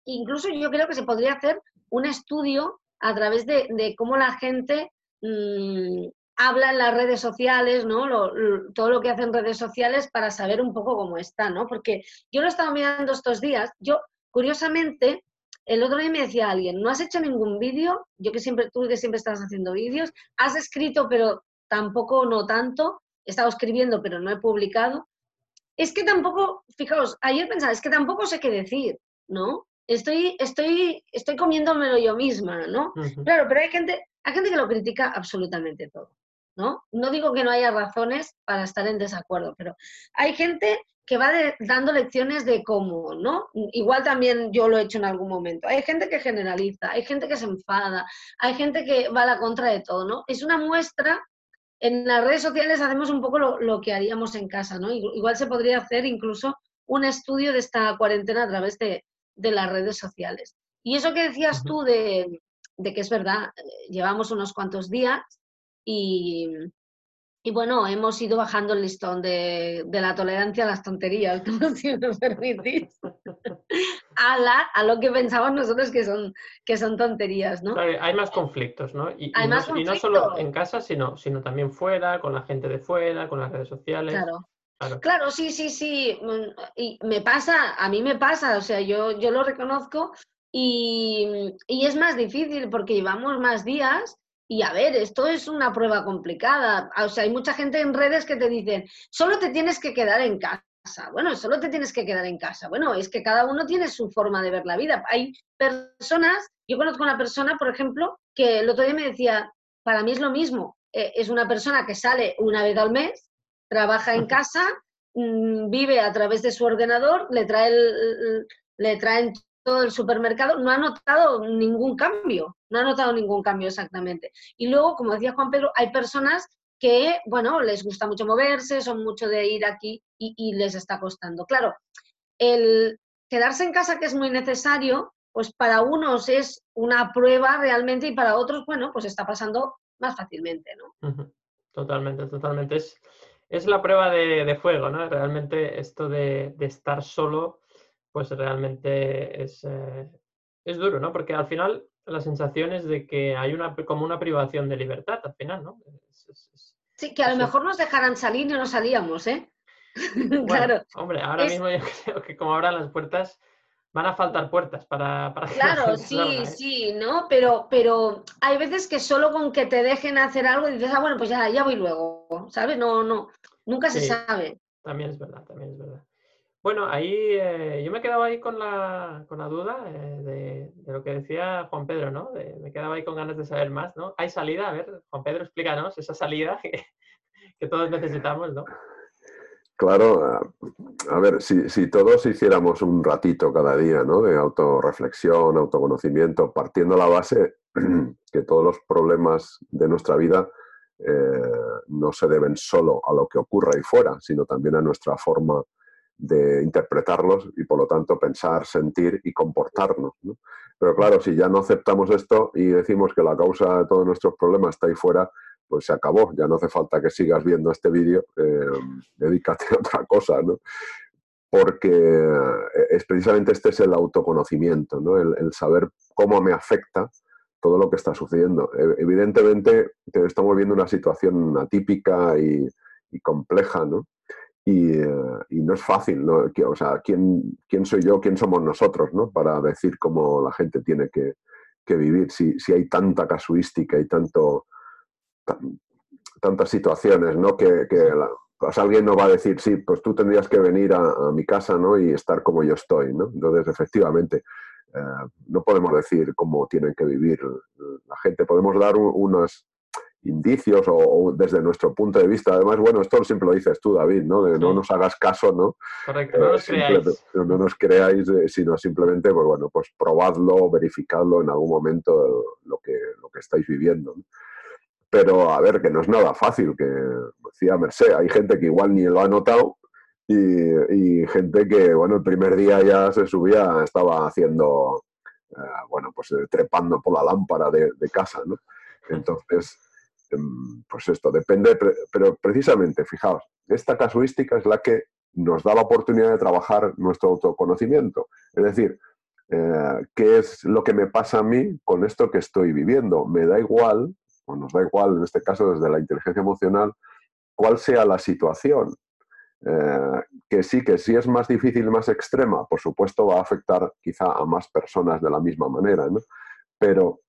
S2: incluso yo creo que se podría hacer un estudio a través de, cómo la gente mm, habla en las redes sociales, ¿no? todo lo que hacen redes sociales para saber un poco cómo está, ¿no? Porque yo lo he estado mirando estos días, yo, curiosamente, el otro día me decía alguien, ¿no has hecho ningún vídeo? Yo que siempre, tú que siempre estás haciendo vídeos, has escrito, pero tampoco, no tanto, he estado escribiendo, pero no he publicado. Es que tampoco, fijaos, ayer pensaba, es que tampoco sé qué decir, ¿no? Estoy, estoy, estoy comiéndomelo yo misma, ¿no? Claro, pero hay gente, hay gente que lo critica absolutamente todo, ¿no? No digo que no haya razones para estar en desacuerdo, pero hay gente que va dando lecciones de cómo, ¿no? Igual también yo lo he hecho en algún momento. Hay gente que generaliza, hay gente que se enfada, hay gente que va a la contra de todo, ¿no? Es una muestra, en las redes sociales hacemos un poco lo, lo que haríamos en casa, ¿no? Igual se podría hacer incluso un estudio de esta cuarentena a través de, de las redes sociales. Y eso que decías tú de, que es verdad, llevamos unos cuantos días y, y bueno, hemos ido bajando el listón de, la tolerancia a las tonterías, (laughs) si me permitís, a, la, a lo que pensamos nosotros que son, que son tonterías, ¿no?
S1: hay más conflictos, ¿no? Y, no, y, no, solo en casa, sino, sino también fuera, con la gente de fuera, con las redes sociales.
S2: Claro. Claro. sí, sí, sí. Mm, y me pasa, a mí me pasa, o sea, yo, yo lo reconozco y, y es más difícil porque llevamos más días y a ver, esto es una prueba complicada. O sea, hay mucha gente en redes que te dicen, solo te tienes que quedar en casa. Bueno, solo te tienes que quedar en casa. Bueno, es que cada uno tiene su forma de ver la vida. Hay personas, yo conozco una persona, por ejemplo, que el otro día me decía, para mí es lo mismo. Eh, es una persona que sale una vez al mes trabaja en casa, mm, vive a través de su ordenador, le, trae le traen todo el supermercado, no ha notado ningún cambio, no ha notado ningún cambio exactamente. Y luego, como decía Juan Pedro, hay personas que, bueno, les gusta mucho moverse, son mucho de ir aquí y, les está costando. Claro, el quedarse en casa, que es muy necesario, pues para unos es una prueba realmente y para otros, bueno, pues está pasando más fácilmente, ¿no?
S1: Totalmente, totalmente. Es, es la prueba de, fuego, ¿no? Realmente esto de, estar solo, pues realmente es, eh, es, duro, ¿no? Porque al final la sensación es de que hay una como una privación de libertad al final, ¿no?
S2: sí, que a lo mejor nos dejaran salir y no salíamos, ¿eh? (laughs) claro.
S1: Hombre, ahora mismo yo (laughs) creo que como abran las puertas, van a faltar puertas para, para (laughs)
S2: Claro, sí, ¿eh? sí, ¿no? Pero, pero hay veces que solo con que te dejen hacer algo dices, ah, bueno, pues ya, ya voy luego, ¿sabes? No, no, nunca se sabe.
S1: También es verdad, también es verdad. Bueno, ahí eh, yo me quedaba ahí con la, con la duda eh, de, lo que decía Juan Pedro, ¿no? me quedaba ahí con ganas de saber más, ¿no? ¿Hay salida? A ver, Juan Pedro, explícanos esa salida (laughs) que, que todos necesitamos, ¿no?
S3: Claro, a ver, si, todos hiciéramos un ratito cada día ¿no? de autorreflexión, autoconocimiento, partiendo la base (clears throat) que todos los problemas de nuestra vida eh, no se deben solo a lo que ocurra ahí fuera, sino también a nuestra forma de interpretarlos y por lo tanto pensar, sentir y comportarnos. Pero claro, si ya no aceptamos esto y decimos que la causa de todos nuestros problemas está ahí fuera, pues se acabó. Ya no hace falta que sigas viendo este vídeo, eh, dedícate a otra cosa, ¿no? Porque eh, es precisamente este es el autoconocimiento, ¿no? el, saber cómo me afecta todo lo que está sucediendo. E, evidentemente estamos viendo una situación atípica y, compleja, ¿no? Eh, y, no es fácil, ¿no? O sea, ¿quién, ¿quién, soy yo, quién somos nosotros, ¿no? Para decir cómo la gente tiene que, vivir, si, si, hay tanta casuística y tanto, tantas situaciones, ¿no? Que, pues alguien no va a decir, sí, pues tú tendrías que venir a, mi casa, ¿no? Y estar como yo estoy, ¿no? Entonces, efectivamente, eh, no podemos decir cómo tienen que vivir la gente. Podemos dar unas indicios o, desde nuestro punto de vista. Además, bueno, esto siempre lo dices tú, David, ¿no? De no nos hagas caso, ¿no?
S1: Correcto, no nos creáis.
S3: No nos creáis, eh, sino simplemente, pues bueno, pues probadlo, verificadlo en algún momento lo que, lo que estáis viviendo. Pero a ver, que no es nada fácil, que decía Merced, hay gente que igual ni lo ha notado y, gente que, bueno, el primer día ya se subía, estaba haciendo, eh, bueno, pues eh, trepando por la lámpara de, casa, ¿no? Entonces, Em, pues esto depende, pero precisamente, fijaos, esta casuística es la que nos da la oportunidad de trabajar nuestro autoconocimiento. Es decir, eh, ¿qué es lo que me pasa a mí con esto que estoy viviendo? Me da igual, o nos da igual en este caso desde la inteligencia emocional, cuál sea la situación. Eh, que sí, que sí es más difícil, más extrema, por supuesto va a afectar quizá a más personas de la misma manera, ¿no? Pero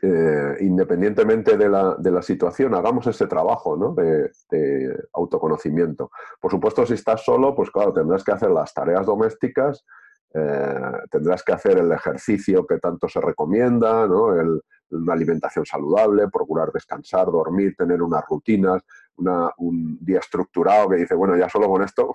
S3: eh, independientemente de la, situación, hagamos ese trabajo de, autoconocimiento. Por supuesto, si estás solo, pues claro, tendrás que hacer las tareas domésticas, eh, tendrás que hacer el ejercicio que tanto se recomienda, una alimentación saludable, procurar descansar, dormir, tener unas rutinas, un día estructurado que dice, bueno, ya solo con esto,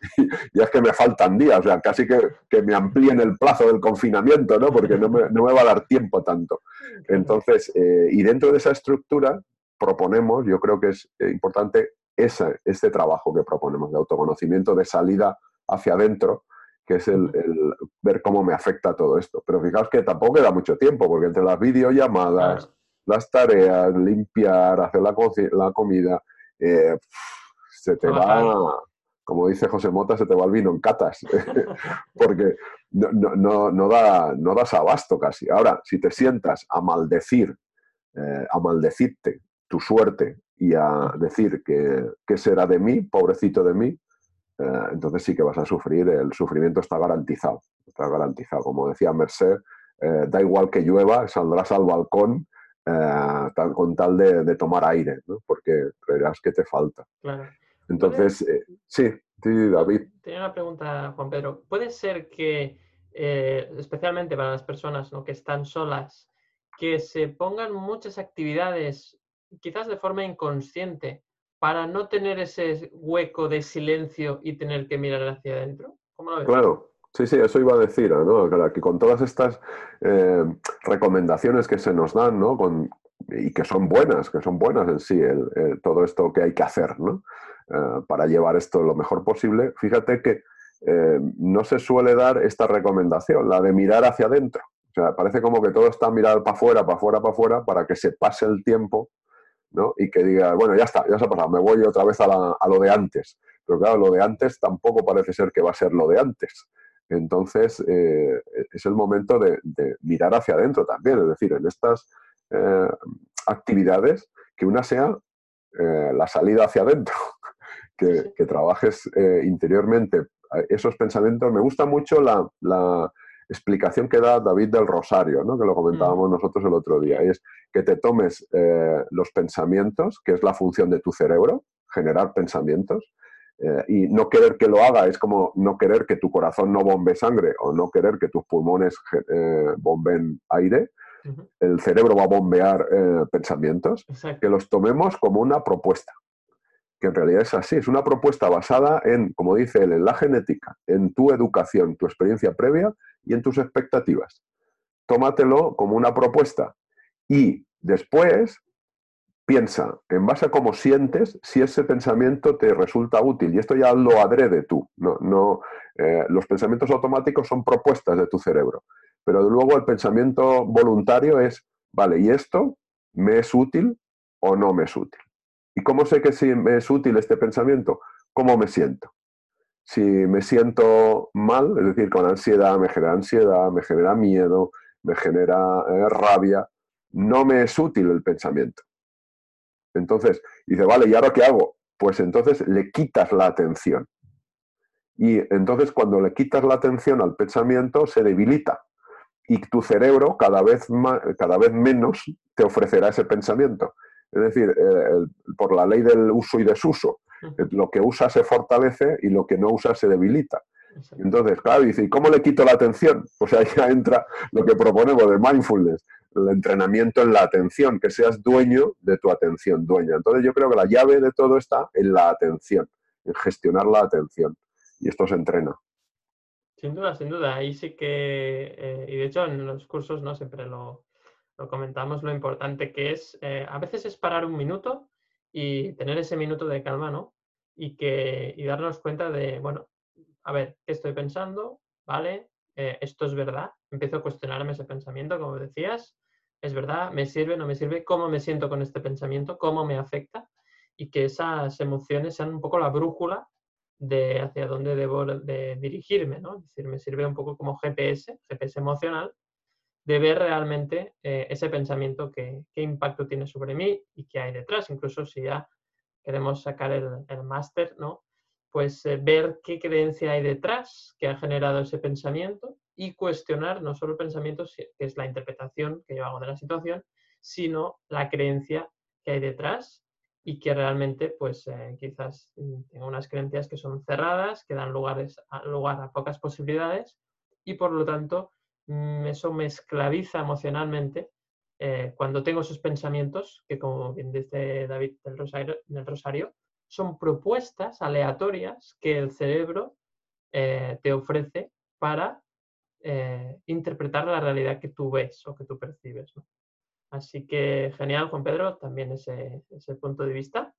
S3: (laughs) ya es que me faltan días, o sea, casi que, que me amplíen el plazo del confinamiento, ¿no? Porque no me, no me va a dar tiempo tanto. Entonces, eh, y dentro de esa estructura proponemos, yo creo que es eh, importante ese, este trabajo que proponemos de autoconocimiento, de salida hacia adentro, que es el, ver cómo me afecta todo esto. Pero fijaos que tampoco queda mucho tiempo, porque entre las videollamadas, las tareas, limpiar, hacer la, la comida, eh, se te va, como dice José Mota, se te va el vino en catas, (laughs) porque no, no, da, no das abasto casi. Ahora, si te sientas a maldecir, eh, a maldecirte tu suerte y a decir que, que será de mí, pobrecito de mí, eh, entonces sí que vas a sufrir, el sufrimiento está garantizado, está garantizado. Como decía Merced, da igual que llueva, saldrás al balcón eh, con tal de, tomar aire, ¿no? porque creerás que te falta. Entonces, eh, sí, sí, David.
S1: Tenía una pregunta, Juan Pedro. ¿Puede ser que, eh, especialmente para las personas que están solas, que se pongan muchas actividades, quizás de forma inconsciente, para no tener ese hueco de silencio y tener que mirar hacia adentro?
S3: Claro, Sí, sí, eso iba a decir, ¿no? Que con todas estas eh, recomendaciones que se nos dan, ¿no? Con, y que son buenas, que son buenas en sí, todo esto que hay que hacer, ¿no? Eh, para llevar esto lo mejor posible, fíjate que eh, no se suele dar esta recomendación, la de mirar hacia adentro. O sea, parece como que todo está mirar para afuera, para afuera, para afuera, para que se pase el tiempo, ¿no? Y que diga, bueno, ya está, ya se ha pasado, me voy otra vez a, a lo de antes. Pero claro, lo de antes tampoco parece ser que va a ser lo de antes. Entonces, eh, es el momento de, mirar hacia adentro también, es decir, en estas eh, actividades, que una sea eh, la salida hacia adentro, (laughs) que, trabajes interiormente esos pensamientos. Me gusta mucho la, explicación que da David del Rosario, ¿no? que lo comentábamos mm. nosotros el otro día, es que te tomes los pensamientos, que es la función de tu cerebro, generar pensamientos, eh, y no querer que lo haga es como no querer que tu corazón no bombe sangre o no querer que tus pulmones eh, bomben aire. El cerebro va a bombear eh, pensamientos, que los tomemos como una propuesta, que en realidad es así, es una propuesta basada en, como dice él, en la genética, en tu educación, tu experiencia previa y en tus expectativas. Tómatelo como una propuesta y después piensa en base a cómo sientes si ese pensamiento te resulta útil. Y esto ya lo adrede tú. No, no, eh, los pensamientos automáticos son propuestas de tu cerebro. Pero luego el pensamiento voluntario es, vale, ¿y esto me es útil o no me es útil? ¿Y cómo sé que si me es útil este pensamiento? ¿Cómo me siento? Si me siento mal, es decir, con ansiedad, me genera ansiedad, me genera miedo, me genera eh, rabia, no me es útil el pensamiento. Entonces, dice, vale, ¿y ahora qué hago? Pues entonces le quitas la atención. Y entonces cuando le quitas la atención al pensamiento, se debilita. Y tu cerebro cada vez, cada vez menos te ofrecerá ese pensamiento. Es decir, eh, por la ley del uso y desuso, lo que usa se fortalece y lo que no usa se debilita. Entonces, claro, dice, ¿y cómo le quito la atención? (laughs) Pues ahí ya entra lo que proponemos de mindfulness el entrenamiento en la atención, que seas dueño de tu atención, dueña. Entonces yo creo que la llave de todo está en la atención, en gestionar la atención. Y esto se entrena.
S1: Sin duda, sin duda. Ahí sí que, eh, y de hecho en los cursos no siempre lo, comentamos, lo importante que es, eh, a veces es parar un minuto y tener ese minuto de calma, ¿no? Y, que, y darnos cuenta de, bueno, a ver, ¿qué estoy pensando? ¿Vale? Eh, esto es verdad. Empiezo a cuestionarme ese pensamiento, como decías es verdad, me sirve, no me sirve, cómo me siento con este pensamiento, cómo me afecta y que esas emociones sean un poco la brújula de hacia dónde debo de dirigirme, ¿no? Es decir, me sirve un poco como GPS, GPS emocional, de ver realmente eh, ese pensamiento, que, qué impacto tiene sobre mí y qué hay detrás. Incluso si ya queremos sacar el, máster, ¿no? Pues eh, ver qué creencia hay detrás que ha generado ese pensamiento y cuestionar no solo el pensamiento, que es la interpretación que yo hago de la situación, sino la creencia que hay detrás y que realmente pues eh, quizás tengo unas creencias que son cerradas, que dan lugar a pocas posibilidades y por lo tanto mm, eso me esclaviza emocionalmente eh, cuando tengo esos pensamientos que como bien dice David del Rosario, Rosario son propuestas aleatorias que el cerebro eh, te ofrece para eh, interpretar la realidad que tú ves o que tú percibes. Así que genial, Juan Pedro, también ese, ese punto de vista.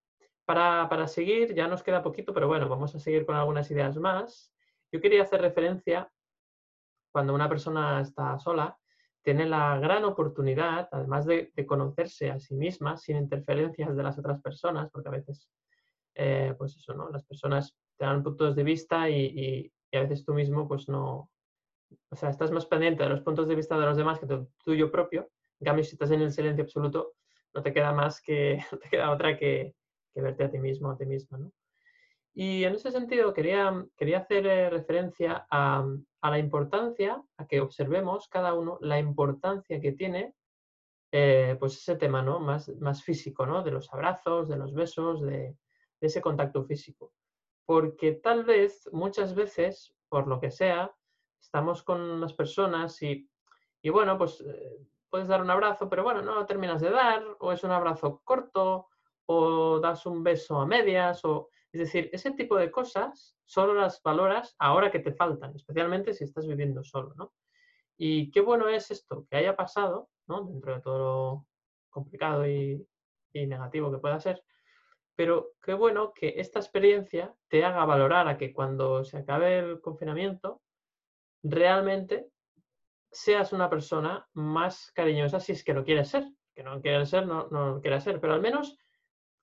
S1: Para, para, seguir, ya nos queda poquito, pero bueno, vamos a seguir con algunas ideas más. Yo quería hacer referencia, cuando una persona está sola, tiene la gran oportunidad, además de, conocerse a sí misma sin interferencias de las otras personas, porque a veces, eh, pues eso, ¿no? Las personas te dan puntos de vista y, a veces tú mismo pues no, o sea, estás más pendiente de los puntos de vista de los demás que del tuyo propio. En cambio, si estás en el silencio absoluto, no te queda más que, (laughs) no te queda otra que, verte a ti mismo, a ti misma, ¿no? Y en ese sentido quería, quería hacer eh, referencia a, la importancia, a que observemos cada uno la importancia que tiene eh, pues ese tema ¿no? más, más físico, ¿no? de los abrazos, de los besos, de, ese contacto físico. Porque tal vez, muchas veces, por lo que sea, estamos con las personas y, y bueno, pues eh, puedes dar un abrazo, pero bueno, no lo terminas de dar, o es un abrazo corto, o das un beso a medias, o es decir, ese tipo de cosas solo las valoras ahora que te faltan, especialmente si estás viviendo solo, ¿no? Y qué bueno es esto, que haya pasado, ¿no? Dentro de todo lo complicado y, negativo que pueda ser, pero qué bueno que esta experiencia te haga valorar a que cuando se acabe el confinamiento, realmente seas una persona más cariñosa si es que lo quieres ser. Que no quieres ser, no, no lo quieres ser, pero al menos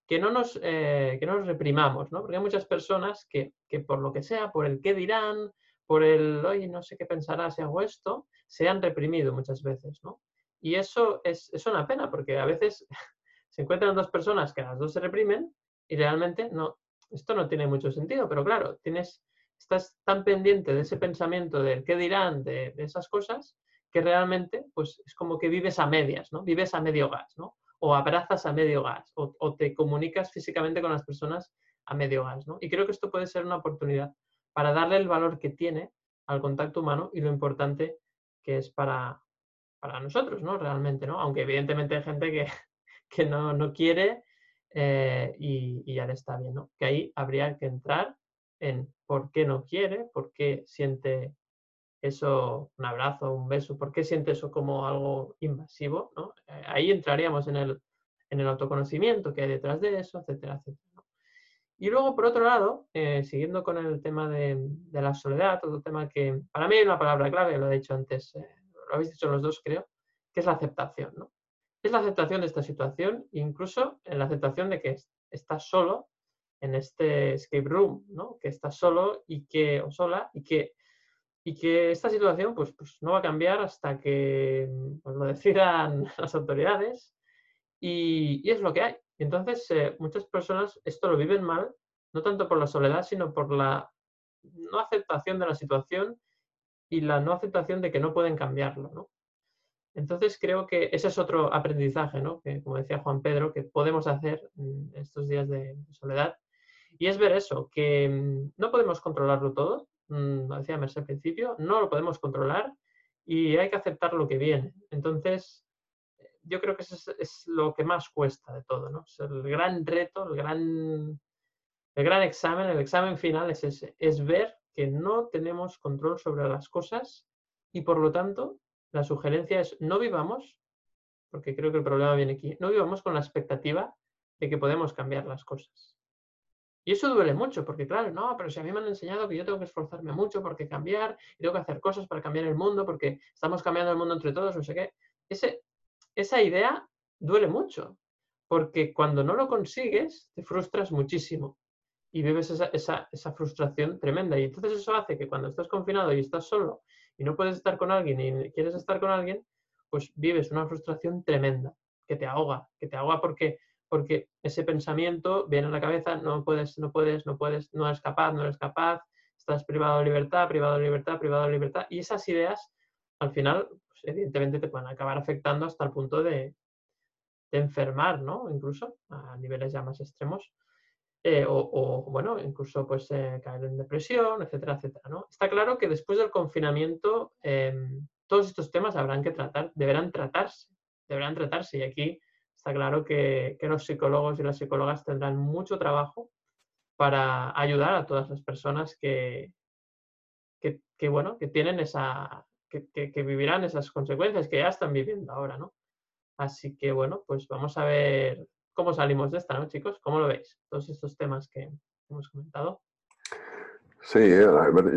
S1: que no nos, eh, que no nos reprimamos, ¿no? Porque hay muchas personas que, que, por lo que sea, por el qué dirán, por el, oye, no sé qué pensará si hago esto, se han reprimido muchas veces, ¿no? Y eso es, es una pena, porque a veces (laughs) se encuentran dos personas que las dos se reprimen y realmente no, esto no tiene mucho sentido, pero claro, tienes estás tan pendiente de ese pensamiento del qué dirán, de, esas cosas, que realmente pues es como que vives a medias, ¿no? Vives a medio gas, ¿no? O abrazas a medio gas, o, te comunicas físicamente con las personas a medio gas, ¿no? Y creo que esto puede ser una oportunidad para darle el valor que tiene al contacto humano y lo importante que es para, para nosotros, ¿no? Realmente, ¿no? Aunque evidentemente hay gente que, (laughs) que no, no quiere eh, y, ya le está bien, ¿no? Que ahí habría que entrar en por qué no quiere, por qué siente eso, un abrazo, un beso, por qué siente eso como algo invasivo, ¿no? Eh, ahí entraríamos en el, en el autoconocimiento que hay detrás de eso, etcétera, etcétera. Y luego, por otro lado, eh, siguiendo con el tema de, la soledad, otro tema que para mí es una palabra clave, lo he dicho antes, eh, lo habéis dicho los dos, creo, que es la aceptación. ¿no? Es la aceptación de esta situación, incluso en la aceptación de que estás solo en este escape room, ¿no? que estás solo y que, o sola, y que, y que esta situación pues, pues no va a cambiar hasta que pues, lo decidan (laughs) las autoridades y, es lo que hay. Entonces, eh, muchas personas esto lo viven mal, no tanto por la soledad, sino por la no aceptación de la situación y la no aceptación de que no pueden cambiarlo. Entonces, creo que ese es otro aprendizaje, ¿no? que, como decía Juan Pedro, que podemos hacer estos días de soledad. Y es ver eso, que mm, no podemos controlarlo todo, lo decía Mercedes al principio, no lo podemos controlar y hay que aceptar lo que viene. Entonces, yo creo que eso es, lo que más cuesta de todo, ¿no? el gran reto, el gran, el gran examen, el examen final es ese, es ver que no tenemos control sobre las cosas y por lo tanto la sugerencia es no vivamos, porque creo que el problema viene aquí, no vivamos con la expectativa de que podemos cambiar las cosas. Y eso duele mucho, porque claro, no, pero si a mí me han enseñado que yo tengo que esforzarme mucho porque cambiar, y tengo que hacer cosas para cambiar el mundo, porque estamos cambiando el mundo entre todos, no sé qué. Ese, esa idea duele mucho, porque cuando no lo consigues, te frustras muchísimo y vives esa, frustración tremenda. Y entonces eso hace que cuando estás confinado y estás solo y no puedes estar con alguien y quieres estar con alguien, pues vives una frustración tremenda, que te ahoga, que te ahoga porque, porque ese pensamiento viene a la cabeza, no puedes, no puedes, no puedes, no eres capaz, no eres capaz, estás privado de libertad, privado de libertad, privado de libertad. Y esas ideas, al final, evidentemente te pueden acabar afectando hasta el punto de, enfermar, ¿no? Incluso a niveles ya más extremos. Eh, o, bueno, incluso pues eh, caer en depresión, etcétera, etcétera, ¿no? Está claro que después del confinamiento em, todos estos temas habrán que tratar, deberán tratarse, deberán tratarse y aquí está claro que, los psicólogos y las psicólogas tendrán mucho trabajo para ayudar a todas las personas que, que bueno, que tienen esa, que, vivirán esas consecuencias que ya están viviendo ahora, ¿no? Así que bueno, pues vamos a ver cómo salimos de esta, ¿no, chicos? ¿Cómo lo veis? Todos estos temas que hemos comentado.
S3: Sí, eh,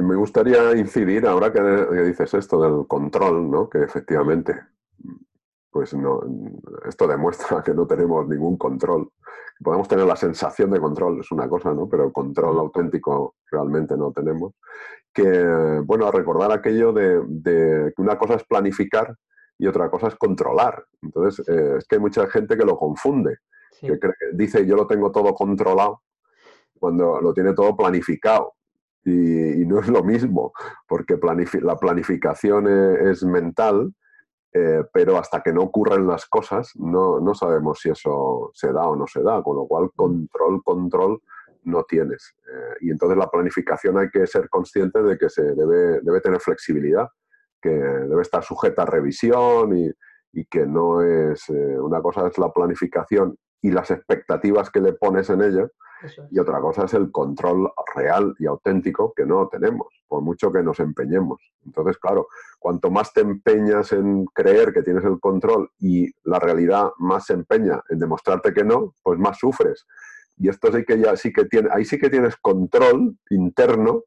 S3: me gustaría incidir ahora que, dices esto del control, ¿no? Que efectivamente, pues no, esto demuestra (laughs) que no tenemos ningún control. Podemos tener la sensación de control, es una cosa, ¿no? Pero control auténtico realmente no tenemos que, bueno, a recordar aquello de, que una cosa es planificar y otra cosa es controlar. Entonces, eh, es que hay mucha gente que lo confunde, que dice yo lo tengo todo controlado cuando lo tiene todo planificado. Y, no es lo mismo, porque la planificación e, es, mental, eh, pero hasta que no ocurren las cosas no, no sabemos si eso se da o no se da, con lo cual control, control no tienes. Eh, y entonces la planificación hay que ser consciente de que se debe, debe tener flexibilidad, que debe estar sujeta a revisión y, y que no es, eh, una cosa es la planificación y las expectativas que le pones en ella, y otra cosa es el control real y auténtico que no tenemos, por mucho que nos empeñemos. Entonces, claro, cuanto más te empeñas en creer que tienes el control y la realidad más se empeña en demostrarte que no, pues más sufres. Y esto sí que ya sí que tiene, ahí sí que tienes control interno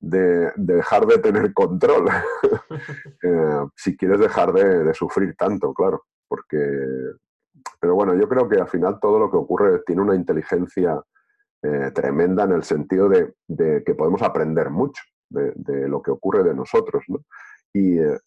S3: de, dejar de tener control. (laughs) (laughs) Eh, si quieres dejar de, sufrir tanto, claro. Porque. Pero bueno, yo creo que al final todo lo que ocurre tiene una inteligencia eh, tremenda en el sentido de, que podemos aprender mucho de, lo que ocurre de nosotros. ¿no? Y, eh,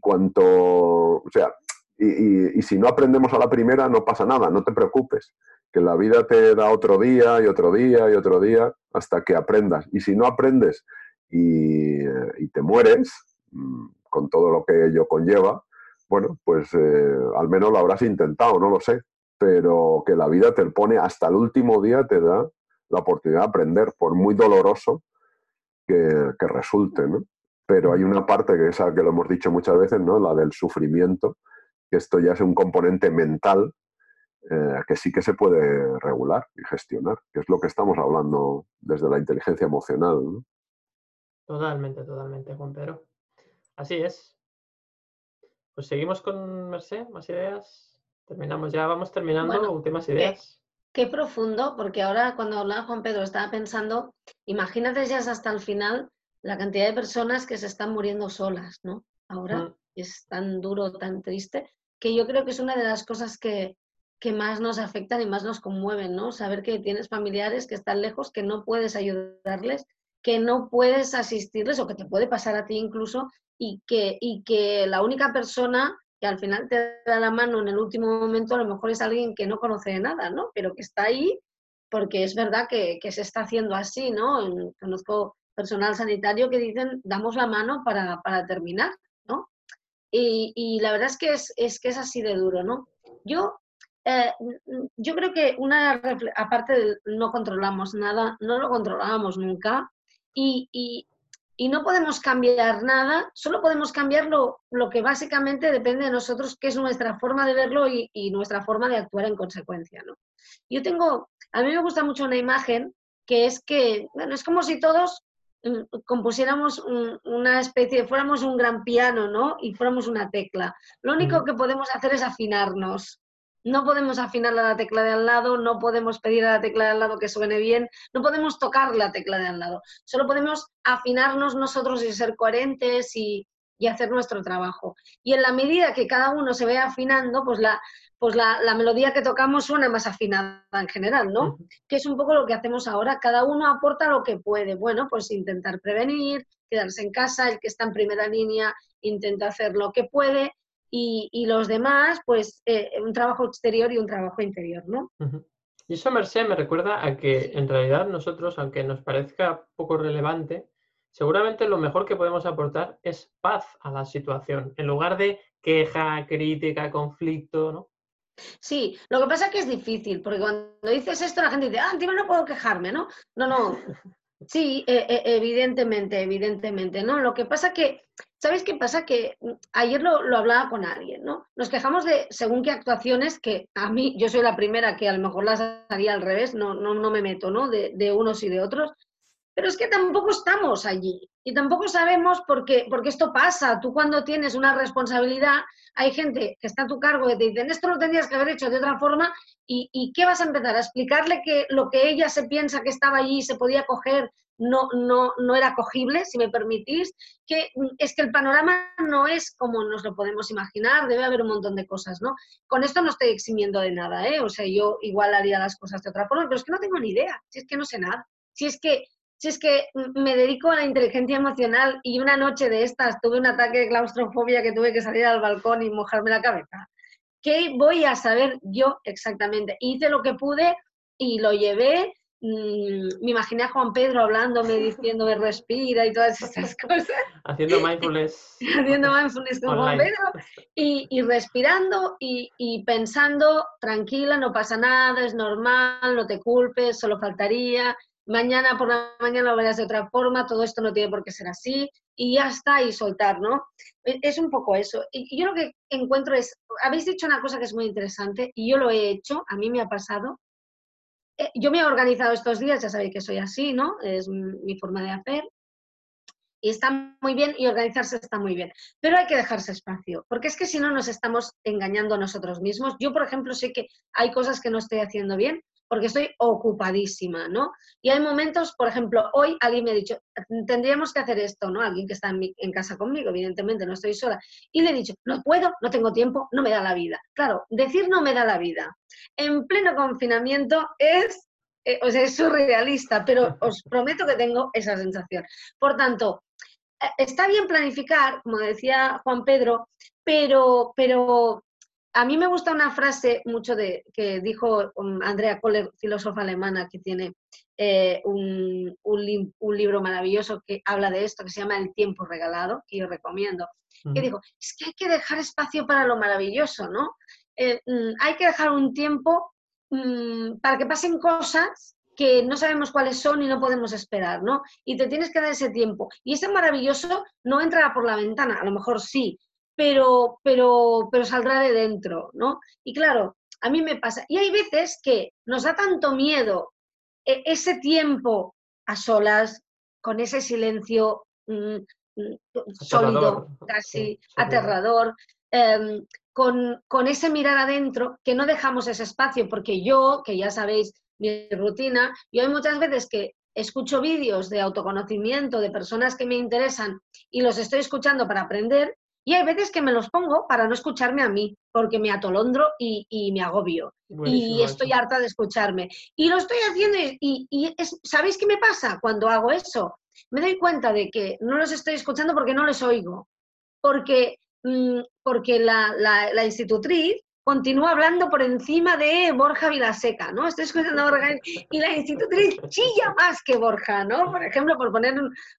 S3: cuanto. O sea, y, si no aprendemos a la primera, no pasa nada, no te preocupes, que la vida te da otro día y otro día y otro día hasta que aprendas. Y si no aprendes y, te mueres, mm, con todo lo que ello conlleva, bueno, pues eh, al menos lo habrás intentado, no lo sé, pero que la vida te pone hasta el último día, te da la oportunidad de aprender, por muy doloroso que, resulte, ¿no? Pero hay una parte que esa que lo hemos dicho muchas veces, ¿no? La del sufrimiento, que esto ya es un componente mental eh, que sí que se puede regular y gestionar, que es lo que estamos hablando desde la inteligencia emocional.
S1: Totalmente, totalmente, Juan Pedro. Así es. Pues seguimos con Merced, más ideas, terminamos ya, vamos terminando, últimas ideas.
S2: Qué, profundo, porque ahora cuando hablaba Juan Pedro estaba pensando, imagínate ya hasta el final la cantidad de personas que se están muriendo solas, ¿no? Ahora mm. es tan duro, tan triste, que yo creo que es una de las cosas que, que más nos afectan y más nos conmueven, ¿no? Saber que tienes familiares que están lejos, que no puedes ayudarles, que no puedes asistirles o que te puede pasar a ti incluso y que, y que la única persona que al final te da la mano en el último momento a lo mejor es alguien que no conoce nada, ¿no? Pero que está ahí porque es verdad que, que se está haciendo así, ¿no? Conozco personal sanitario que dicen, damos la mano para, para terminar, ¿no? Y, y, la verdad es que es, es, que es así de duro, ¿no? Yo eh, yo creo que una, aparte de no controlamos nada, no lo controlábamos nunca y, y, y, no podemos cambiar nada, solo podemos cambiar lo, lo, que básicamente depende de nosotros, que es nuestra forma de verlo y, y, nuestra forma de actuar en consecuencia. ¿no? Yo tengo, a mí me gusta mucho una imagen que es que, bueno, es como si todos mm, compusiéramos una especie, fuéramos un gran piano, ¿no? Y fuéramos una tecla. Lo único que podemos hacer es afinarnos. No podemos afinar la tecla de al lado, no podemos pedir a la tecla de al lado que suene bien, no podemos tocar la tecla de al lado. Solo podemos afinarnos nosotros y ser coherentes y, hacer nuestro trabajo. Y en la medida que cada uno se vea afinando, pues la, pues la, melodía que tocamos suena más afinada en general, ¿no? Que es un poco lo que hacemos ahora. Cada uno aporta lo que puede. Bueno, pues intentar prevenir, quedarse en casa, el que está en primera línea intenta hacer lo que puede y, los demás, pues eh, un trabajo exterior y un trabajo interior, ¿no?
S1: Y eso, Merced, me recuerda a que en realidad nosotros, aunque nos parezca poco relevante, seguramente lo mejor que podemos aportar es paz a la situación, en lugar de queja, crítica, conflicto, ¿no?
S2: Sí, lo que pasa es que es difícil, porque cuando dices esto la gente dice, ah, encima no puedo quejarme, ¿no? No, no. (laughs) Sí, e, e, evidentemente, evidentemente, ¿no? Lo que pasa que ¿Sabéis qué pasa? Que mm, ayer lo, hablaba con alguien, ¿no? Nos quejamos de según qué actuaciones, que a mí, yo soy la primera que a lo mejor las haría al revés, no, no, no me meto, ¿no? De, de, unos y de otros, pero es que tampoco estamos allí y tampoco sabemos por qué, porque esto pasa. Tú cuando tienes una responsabilidad, hay gente que está a tu cargo y te dicen, esto lo tendrías que haber hecho de otra forma y, y ¿qué vas a empezar? ¿A explicarle que lo que ella se piensa que estaba allí se podía coger no, no, no era cogible, si me permitís, que mm, es que el panorama no es como nos lo podemos imaginar, debe haber un montón de cosas, ¿no? Con esto no estoy eximiendo de nada, ¿eh? O sea, yo igual haría las cosas de otra forma, pero es que no tengo ni idea, si es que no sé nada, si es que si es que mm, me dedico a la inteligencia emocional y una noche de estas tuve un ataque de claustrofobia que tuve que salir al balcón y mojarme la cabeza. ¿Qué voy a saber yo exactamente? Hice lo que pude y lo llevé Mm, me imaginé a Juan Pedro hablándome, diciéndome respira y todas esas cosas.
S1: Haciendo (laughs) mindfulness.
S2: Haciendo mindfulness con Juan Pedro y, respirando y, y, pensando, tranquila, no pasa nada, es normal, no te culpes, solo faltaría. Mañana por la mañana lo verás de otra forma, todo esto no tiene por qué ser así y ya está, y soltar, ¿no? E, es un poco eso. Y yo lo que encuentro es, habéis dicho una cosa que es muy interesante y yo lo he hecho, a mí me ha pasado, yo me he organizado estos días, ya sabéis que soy así, ¿no? Es mi forma de hacer. Y está muy bien y organizarse está muy bien. Pero hay que dejarse espacio, porque es que si no nos estamos engañando a nosotros mismos. Yo, por ejemplo, sé que hay cosas que no estoy haciendo bien porque estoy ocupadísima, ¿no? Y hay momentos, por ejemplo, hoy alguien me ha dicho, tendríamos que hacer esto, ¿no? Alguien que está en, en, casa conmigo, evidentemente, no estoy sola. Y le he dicho, no puedo, no tengo tiempo, no me da la vida. Claro, decir no me da la vida en pleno confinamiento es, eh, o sea, es surrealista, pero (laughs) os prometo que tengo esa sensación. Por tanto, eh, está bien planificar, como decía Juan Pedro, pero, pero a mí me gusta una frase mucho de que dijo um, Andrea Kohler, filósofa alemana, que tiene eh, un, un, libro maravilloso que habla de esto, que se llama El tiempo regalado, que yo recomiendo, que dijo, es que hay que dejar espacio para lo maravilloso, ¿no? Eh, mm, hay que dejar un tiempo mm, para que pasen cosas que no sabemos cuáles son y no podemos esperar, ¿no? Y te tienes que dar ese tiempo. Y ese maravilloso no entrará por la ventana, a lo mejor sí, pero, pero, pero saldrá de dentro, ¿no? Y claro, a mí me pasa. Y hay veces que nos da tanto miedo e, ese tiempo a solas, con ese silencio mm, sólido, casi aterrador, em, con, con ese mirar adentro, que no dejamos ese espacio, porque yo, que ya sabéis mi rutina, yo hay muchas veces que escucho vídeos de autoconocimiento de personas que me interesan y los estoy escuchando para aprender y hay veces que me los pongo para no escucharme a mí, porque me atolondro y, me agobio. y estoy harta de escucharme. Y lo estoy haciendo y, ¿sabéis qué me pasa cuando hago eso? Me doy cuenta de que no los estoy escuchando porque no les oigo. Porque, mm, porque la, la institutriz continúa hablando por encima de Borja Vilaseca, ¿no? Estoy escuchando a Borja (laughs) y la institutriz chilla más que Borja, ¿no? Por ejemplo, por poner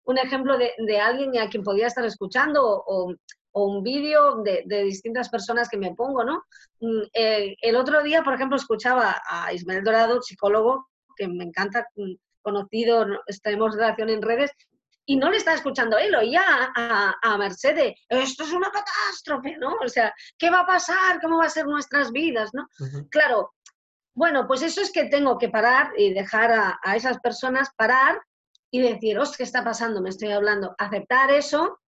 S2: un, ejemplo de, alguien a quien podía estar escuchando o, un vídeo de, distintas personas que me pongo, ¿no? Mm, el, otro día, por ejemplo, escuchaba a Ismael Dorado, psicólogo, que me encanta, mm, conocido, tenemos relación en redes, y no le está escuchando él, oía a, a, Mercedes, esto es una catástrofe, ¿no? O sea, ¿qué va a pasar? ¿Cómo va a ser nuestras vidas? ¿no? Claro, bueno, pues eso es que tengo que parar y dejar a, a esas personas parar y decir, ¿qué está pasando? Me estoy hablando. Aceptar eso,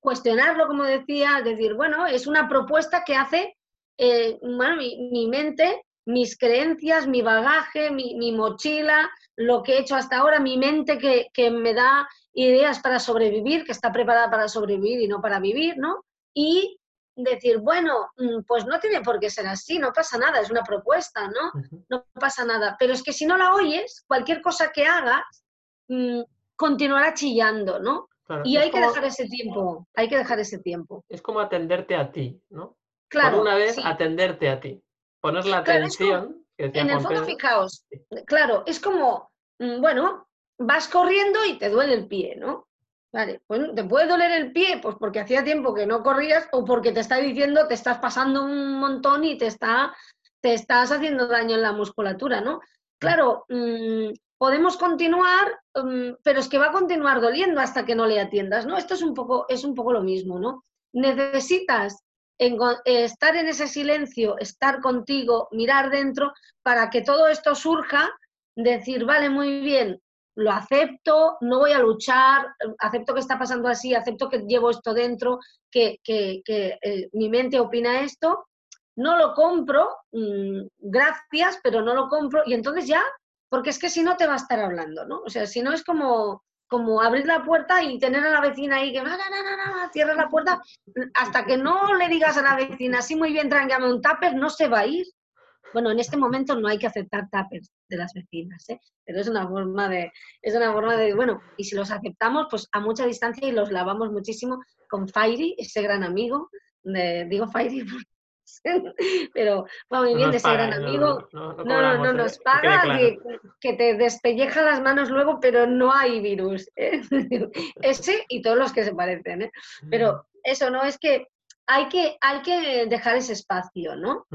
S2: cuestionarlo, como decía, decir, bueno, es una propuesta que hace, eh, bueno, mi, mi, mente, mis creencias, mi bagaje, mi, mi, mochila, lo que he hecho hasta ahora, mi mente que, que, me da ideas para sobrevivir, que está preparada para sobrevivir y no para vivir, ¿no? Y decir, bueno, mm, pues no tiene por qué ser así, no pasa nada, es una propuesta, ¿no? No pasa nada. Pero es que si no la oyes, cualquier cosa que hagas mm, continuará chillando, ¿no? Y hay que dejar ese tiempo, hay que dejar ese tiempo.
S1: Es como atenderte a ti, ¿no? Claro. Por una vez, atenderte a ti. Poner la atención.
S2: en el fondo, fijaos, claro, es como, mm, bueno, vas corriendo y te duele el pie, ¿no? Vale, pues te puede doler el pie, pues porque hacía tiempo que no corrías o porque te está diciendo, te estás pasando un montón y te, está, te estás haciendo daño en la musculatura, ¿no? Claro, mm, podemos continuar, mm, pero es que va a continuar doliendo hasta que no le atiendas, ¿no? Esto es un poco, es un poco lo mismo, ¿no? Necesitas estar en ese silencio, estar contigo, mirar dentro, para que todo esto surja, decir, vale, muy bien, lo acepto, no voy a luchar, acepto que está pasando así, acepto que llevo esto dentro, que, eh, mi mente opina esto, no lo compro, mm, gracias, pero no lo compro, y entonces ya, porque es que si no te va a estar hablando, ¿no? O sea, si no es como, como abrir la puerta y tener a la vecina ahí que, no, no, no, no, cierra la puerta, hasta que no le digas a la vecina, así muy bien, tráigame un tupper, no se va a ir. Bueno, en este momento no hay que aceptar tapers de las vecinas, ¿eh? pero es una forma de, es una forma de, bueno, y si los aceptamos, pues a mucha distancia y los lavamos muchísimo con Fairy, ese gran amigo, de, digo Fairy (laughs) (laughs) pero va muy bien de ese gran amigo. No, no, no, nos paga, que, te despelleja las manos luego, pero no hay virus. ¿eh? (laughs) ese y todos los que se parecen. ¿eh? Pero mm. eso, ¿no? Es que hay que, hay que dejar ese espacio, ¿no?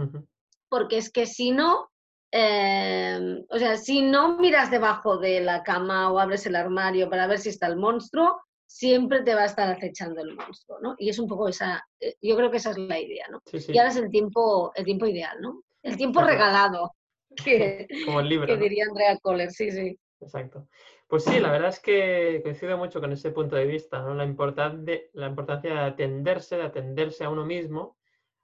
S2: porque es que si no, em, o sea, si no miras debajo de la cama o abres el armario para ver si está el monstruo, siempre te va a estar acechando el monstruo, ¿no? Y es un poco esa, eh, yo creo que esa es la idea, ¿no? Y ahora es el tiempo, el tiempo ideal, ¿no? El tiempo regalado, (laughs) que,
S1: Como el libro,
S2: que diría Andrea Kohler, sí, sí.
S1: Exacto. Pues sí, la verdad es que coincido mucho con ese punto de vista, ¿no? La, importante, la importancia de atenderse, de atenderse a uno mismo.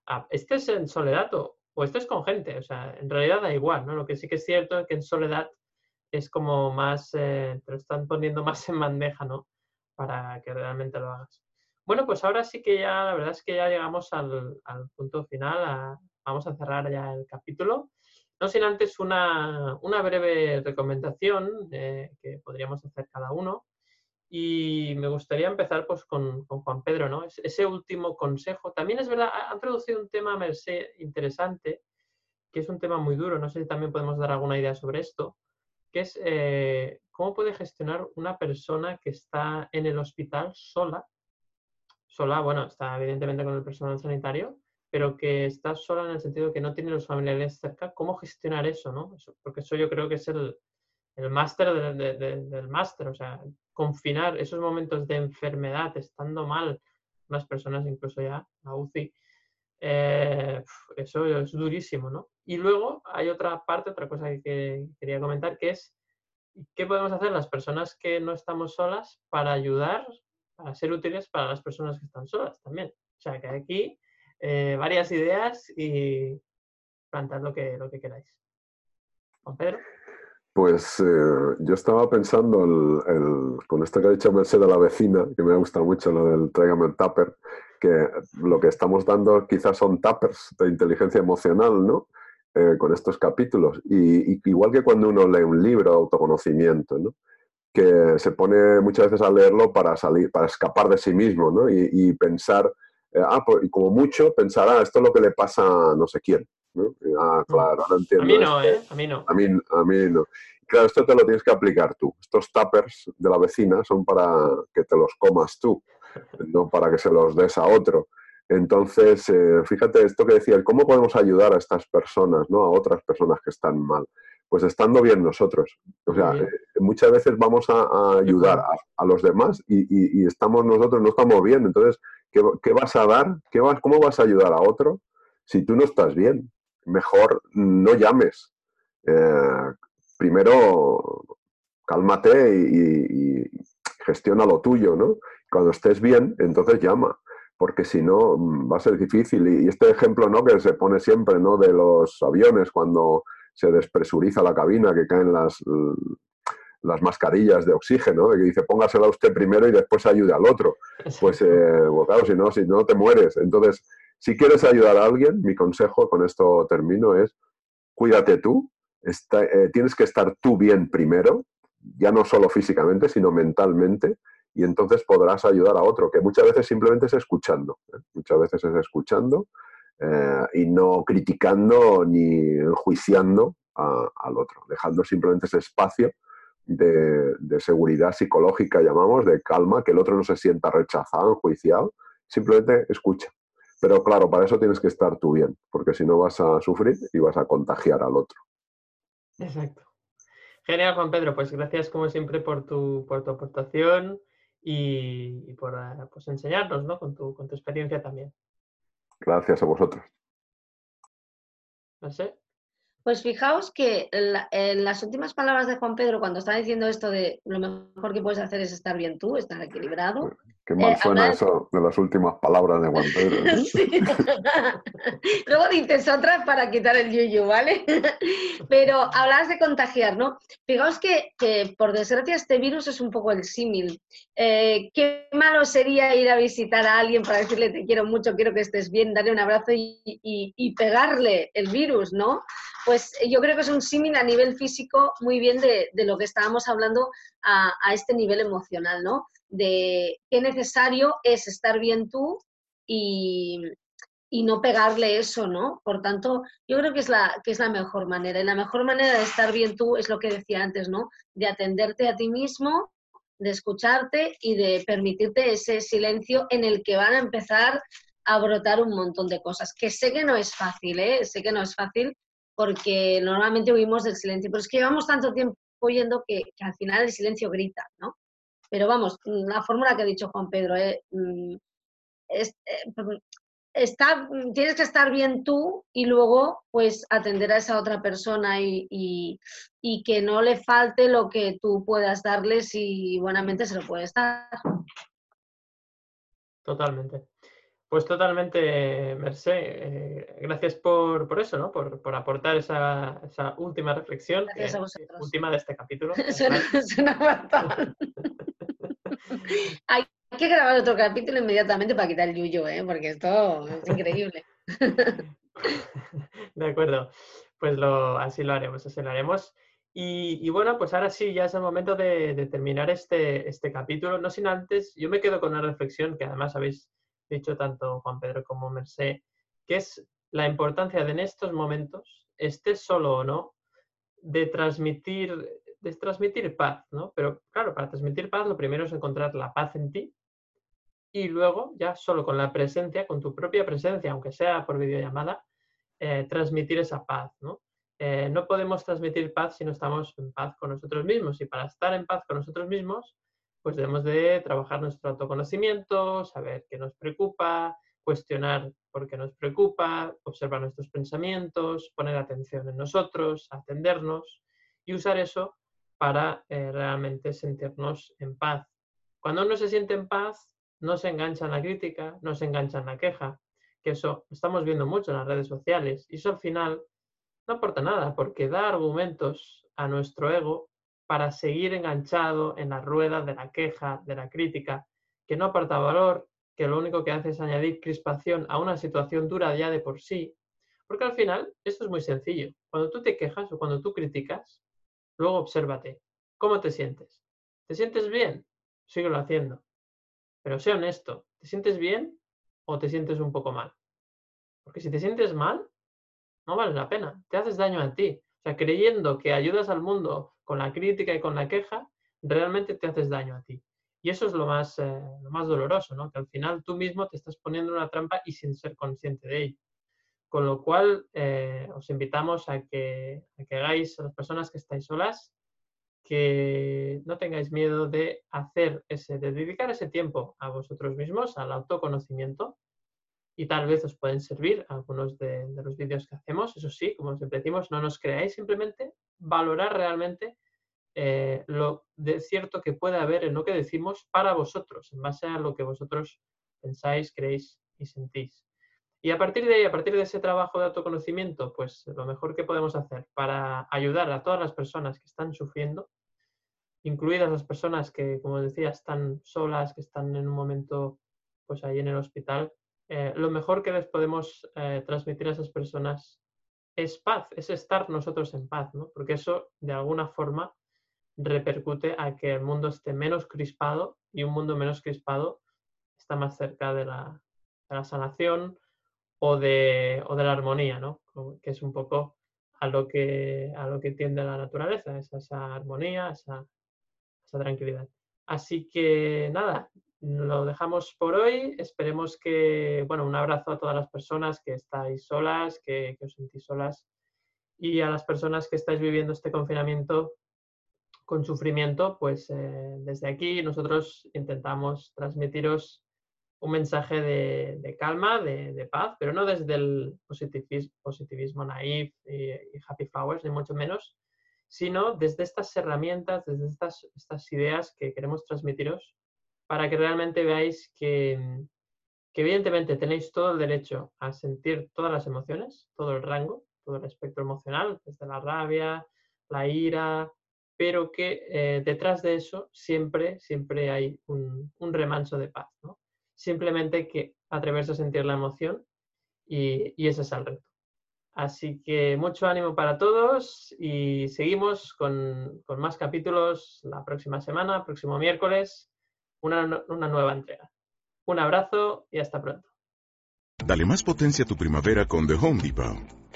S1: A, estés en soledad o, o estés con gente, o sea, en realidad da igual, ¿no? Lo que sí que es cierto es que en soledad es como más, eh, te lo están poniendo (laughs) más en bandeja, ¿no? Para que realmente lo hagas. Bueno, pues ahora sí que ya, la verdad es que ya llegamos al, punto final, vamos a cerrar ya el capítulo. No sin antes una, breve recomendación eh, que podríamos hacer cada uno. Y me gustaría empezar pues, con, Juan Pedro, ¿no? ese último consejo. También es verdad, ha introducido un tema, Merced, interesante, que es un tema muy duro. No sé si también podemos dar alguna idea sobre esto, que es eh, cómo puede gestionar una persona que está en el hospital sola. Sola, bueno, está evidentemente con el personal sanitario, pero que está sola en el sentido que no tiene los familiares cerca. ¿Cómo gestionar eso, no? porque eso yo creo que es el, el máster del máster, o sea, confinar esos momentos de enfermedad, estando mal, unas personas incluso ya, la UCI, eh, eso es durísimo, ¿no? Y luego hay otra parte, otra cosa que quería comentar, que es qué podemos hacer las personas que no estamos solas para ayudar, para ser útiles para las personas que están solas también. O sea, que aquí eh, varias ideas y plantad lo que, lo que queráis. Juan Pedro.
S3: Pues eh, yo estaba pensando con esto que ha dicho Mercedes a la vecina, que me ha gustado mucho lo del tráigame el tupper, que lo que estamos dando quizás son tuppers de inteligencia emocional, ¿no? Eh, con estos capítulos. Y, igual que cuando uno lee un libro de autoconocimiento, ¿no? que se pone muchas veces a leerlo para salir, para escapar de sí mismo, ¿no? y, pensar, eh, ah, pues, y como mucho pensar, ah, esto es lo que le pasa a no sé quién. Ah, mm. claro, ahora entiendo.
S1: A mí no, ¿eh? A mí no.
S3: A mí, a mí no. Claro, esto te lo tienes que aplicar tú. Estos tuppers de la vecina son para que te los comas tú, no para que se los des a otro. Entonces, eh, fíjate esto que decía, ¿cómo podemos ayudar a estas personas, ¿no? a otras personas que están mal? Pues estando bien nosotros. O sea, eh, muchas veces vamos a, ayudar a, los demás y, estamos nosotros, no estamos bien. Entonces, ¿qué, vas a dar? ¿Qué vas, ¿Cómo vas a ayudar a otro si tú no estás bien? Mejor no llames. Eh, primero, cálmate y, y gestiona lo tuyo, ¿no? Cuando estés bien, entonces llama porque si no mm, va a ser difícil. Y este ejemplo ¿no? que se pone siempre ¿no? de los aviones cuando se despresuriza la cabina, que caen las, las mascarillas de oxígeno, que dice póngasela usted primero y después ayude al otro. Pues, eh, pues, claro, si no, si no te mueres. Entonces, si quieres ayudar a alguien, mi consejo, con esto termino, es cuídate tú, eh, tienes que estar tú bien primero, ya no solo físicamente, sino mentalmente, y entonces podrás ayudar a otro, que muchas veces simplemente es escuchando, ¿eh? muchas veces es escuchando eh, y no criticando ni enjuiciando al otro, dejando simplemente ese espacio de, seguridad psicológica, llamamos, de calma, que el otro no se sienta rechazado, enjuiciado, simplemente escucha. Pero claro, para eso tienes que estar tú bien, porque si no vas a sufrir y vas a contagiar al otro.
S1: Exacto. Genial, Juan Pedro. Pues gracias como siempre por tu, por tu aportación y, por eh, pues, enseñarnos ¿no? con, tu, con tu experiencia también.
S3: Gracias a vosotros.
S1: No sé.
S2: Pues fijaos que en las últimas palabras de Juan Pedro, cuando está diciendo esto de lo mejor que puedes hacer es estar bien tú, estar equilibrado,
S3: Qué mal eh, suena eso de las últimas palabras de Juan Pedro. ¿eh? (laughs) (laughs)
S2: Luego dices otras para quitar el yuyu, ¿vale? (laughs) Pero hablas de contagiar, ¿no? Fijaos que, por desgracia este virus es un poco el símil. Eh, qué malo sería ir a visitar a alguien para decirle te quiero mucho, quiero que estés bien, darle un abrazo y, pegarle el virus, ¿no? Pues yo creo que es un símil a nivel físico muy bien de, lo que estábamos hablando a, a este nivel emocional, ¿no? De qué necesario es estar bien tú y, no pegarle eso, ¿no? Por tanto, yo creo que es, la, que es la mejor manera. Y la mejor manera de estar bien tú es lo que decía antes, ¿no? De atenderte a ti mismo, de escucharte y de permitirte ese silencio en el que van a empezar a brotar un montón de cosas. Que sé que no es fácil, ¿eh? Sé que no es fácil porque normalmente huimos del silencio, pero es que llevamos tanto tiempo oyendo que al final el silencio grita, ¿no? Pero vamos, la fórmula que ha dicho Juan Pedro, eh, mm, es, eh, pues, está, tienes que estar bien tú y luego pues atender a esa otra persona y, que no le falte lo que tú puedas darle si buenamente se lo puedes dar.
S1: Totalmente. Pues totalmente, Mercé. Eh, gracias por, eso, ¿no? Por, aportar esa, última reflexión. última de este capítulo. (laughs) suena, (laughs) (laughs)
S2: Hay que grabar otro capítulo inmediatamente para quitar el yuyo, ¿eh? porque esto es increíble. (laughs)
S1: De acuerdo, pues así lo haremos, así lo haremos. Y, bueno, pues ahora sí, ya es el momento de, terminar este, este capítulo. No sin antes, yo me quedo con una reflexión que además habéis dicho tanto Juan Pedro como Mercé, que es la importancia de en estos momentos, estés solo o no, de transmitir de transmitir paz, ¿no? Pero claro, para transmitir paz lo primero es encontrar la paz en ti y luego ya solo con la presencia, con tu propia presencia, aunque sea por videollamada, eh, transmitir esa paz, ¿no? Eh, no podemos transmitir paz si no estamos en paz con nosotros mismos y para estar en paz con nosotros mismos, pues debemos de trabajar nuestro autoconocimiento, saber qué nos preocupa, cuestionar por qué nos preocupa, observar nuestros pensamientos, poner atención en nosotros, atendernos y usar eso para eh, realmente sentirnos en paz. Cuando uno se siente en paz, no se engancha en la crítica, no se engancha en la queja. que eso estamos viendo mucho en las redes sociales y eso al final no aporta nada porque da argumentos a nuestro ego para seguir enganchado en la rueda de la queja, de la crítica, que no aporta valor, que lo único que hace es añadir crispación a una situación dura ya de por sí. Porque al final esto es muy sencillo. Cuando tú te quejas o cuando tú criticas, luego obsérvate. ¿Cómo te sientes? ¿Te sientes bien? Síguelo haciendo. Pero sé honesto. ¿Te sientes bien o te sientes un poco mal? Porque si te sientes mal, no vale la pena. Te haces daño a ti. O sea, creyendo que ayudas al mundo con la crítica y con la queja, realmente te haces daño a ti. Y eso es lo más, eh, lo más doloroso, ¿no? Que al final tú mismo te estás poniendo una trampa y sin ser consciente de ello. Con lo cual, eh, os invitamos a que, hagáis a las personas que estáis solas, que no tengáis miedo de hacer ese, de dedicar ese tiempo a vosotros mismos, al autoconocimiento, y tal vez os pueden servir algunos de, de los vídeos que hacemos. Eso sí, como siempre decimos, no nos creáis, simplemente valorar realmente eh, lo de cierto que puede haber en lo que decimos para vosotros, en base a lo que vosotros pensáis, creéis y sentís. Y a partir de ahí, a partir de ese trabajo de autoconocimiento, pues lo mejor que podemos hacer para ayudar a todas las personas que están sufriendo, incluidas las personas que, como decía, están solas, que están en un momento pues ahí en el hospital, eh, lo mejor que les podemos eh, transmitir a esas personas es paz, es estar nosotros en paz, ¿no? Porque eso, de alguna forma, repercute a que el mundo esté menos crispado y un mundo menos crispado está más cerca de la, sanación o de, o de, la armonía, ¿no? que es un poco a lo que, a lo que tiende la naturaleza, esa, esa armonía, esa, esa tranquilidad. Así que nada, lo dejamos por hoy. Esperemos que, bueno, un abrazo a todas las personas que estáis solas, que, que os sentís solas y a las personas que estáis viviendo este confinamiento con sufrimiento, pues eh, desde aquí nosotros intentamos transmitiros un mensaje de, calma, de, paz, pero no desde el positivismo, positivismo naif y, happy flowers, ni mucho menos, sino desde estas herramientas, desde estas, ideas que queremos transmitiros para que realmente veáis que, evidentemente tenéis todo el derecho a sentir todas las emociones, todo el rango, todo el espectro emocional, desde la rabia, la ira, pero que eh, detrás de eso siempre, siempre hay un, remanso de paz, ¿no? Simplemente que atreverse a sentir la emoción y, ese es el reto. Así que mucho ánimo para todos y seguimos con, más capítulos la próxima semana, próximo miércoles, una, una nueva entrega. Un abrazo y hasta pronto.
S4: Dale más potencia a tu primavera con The Home Depot.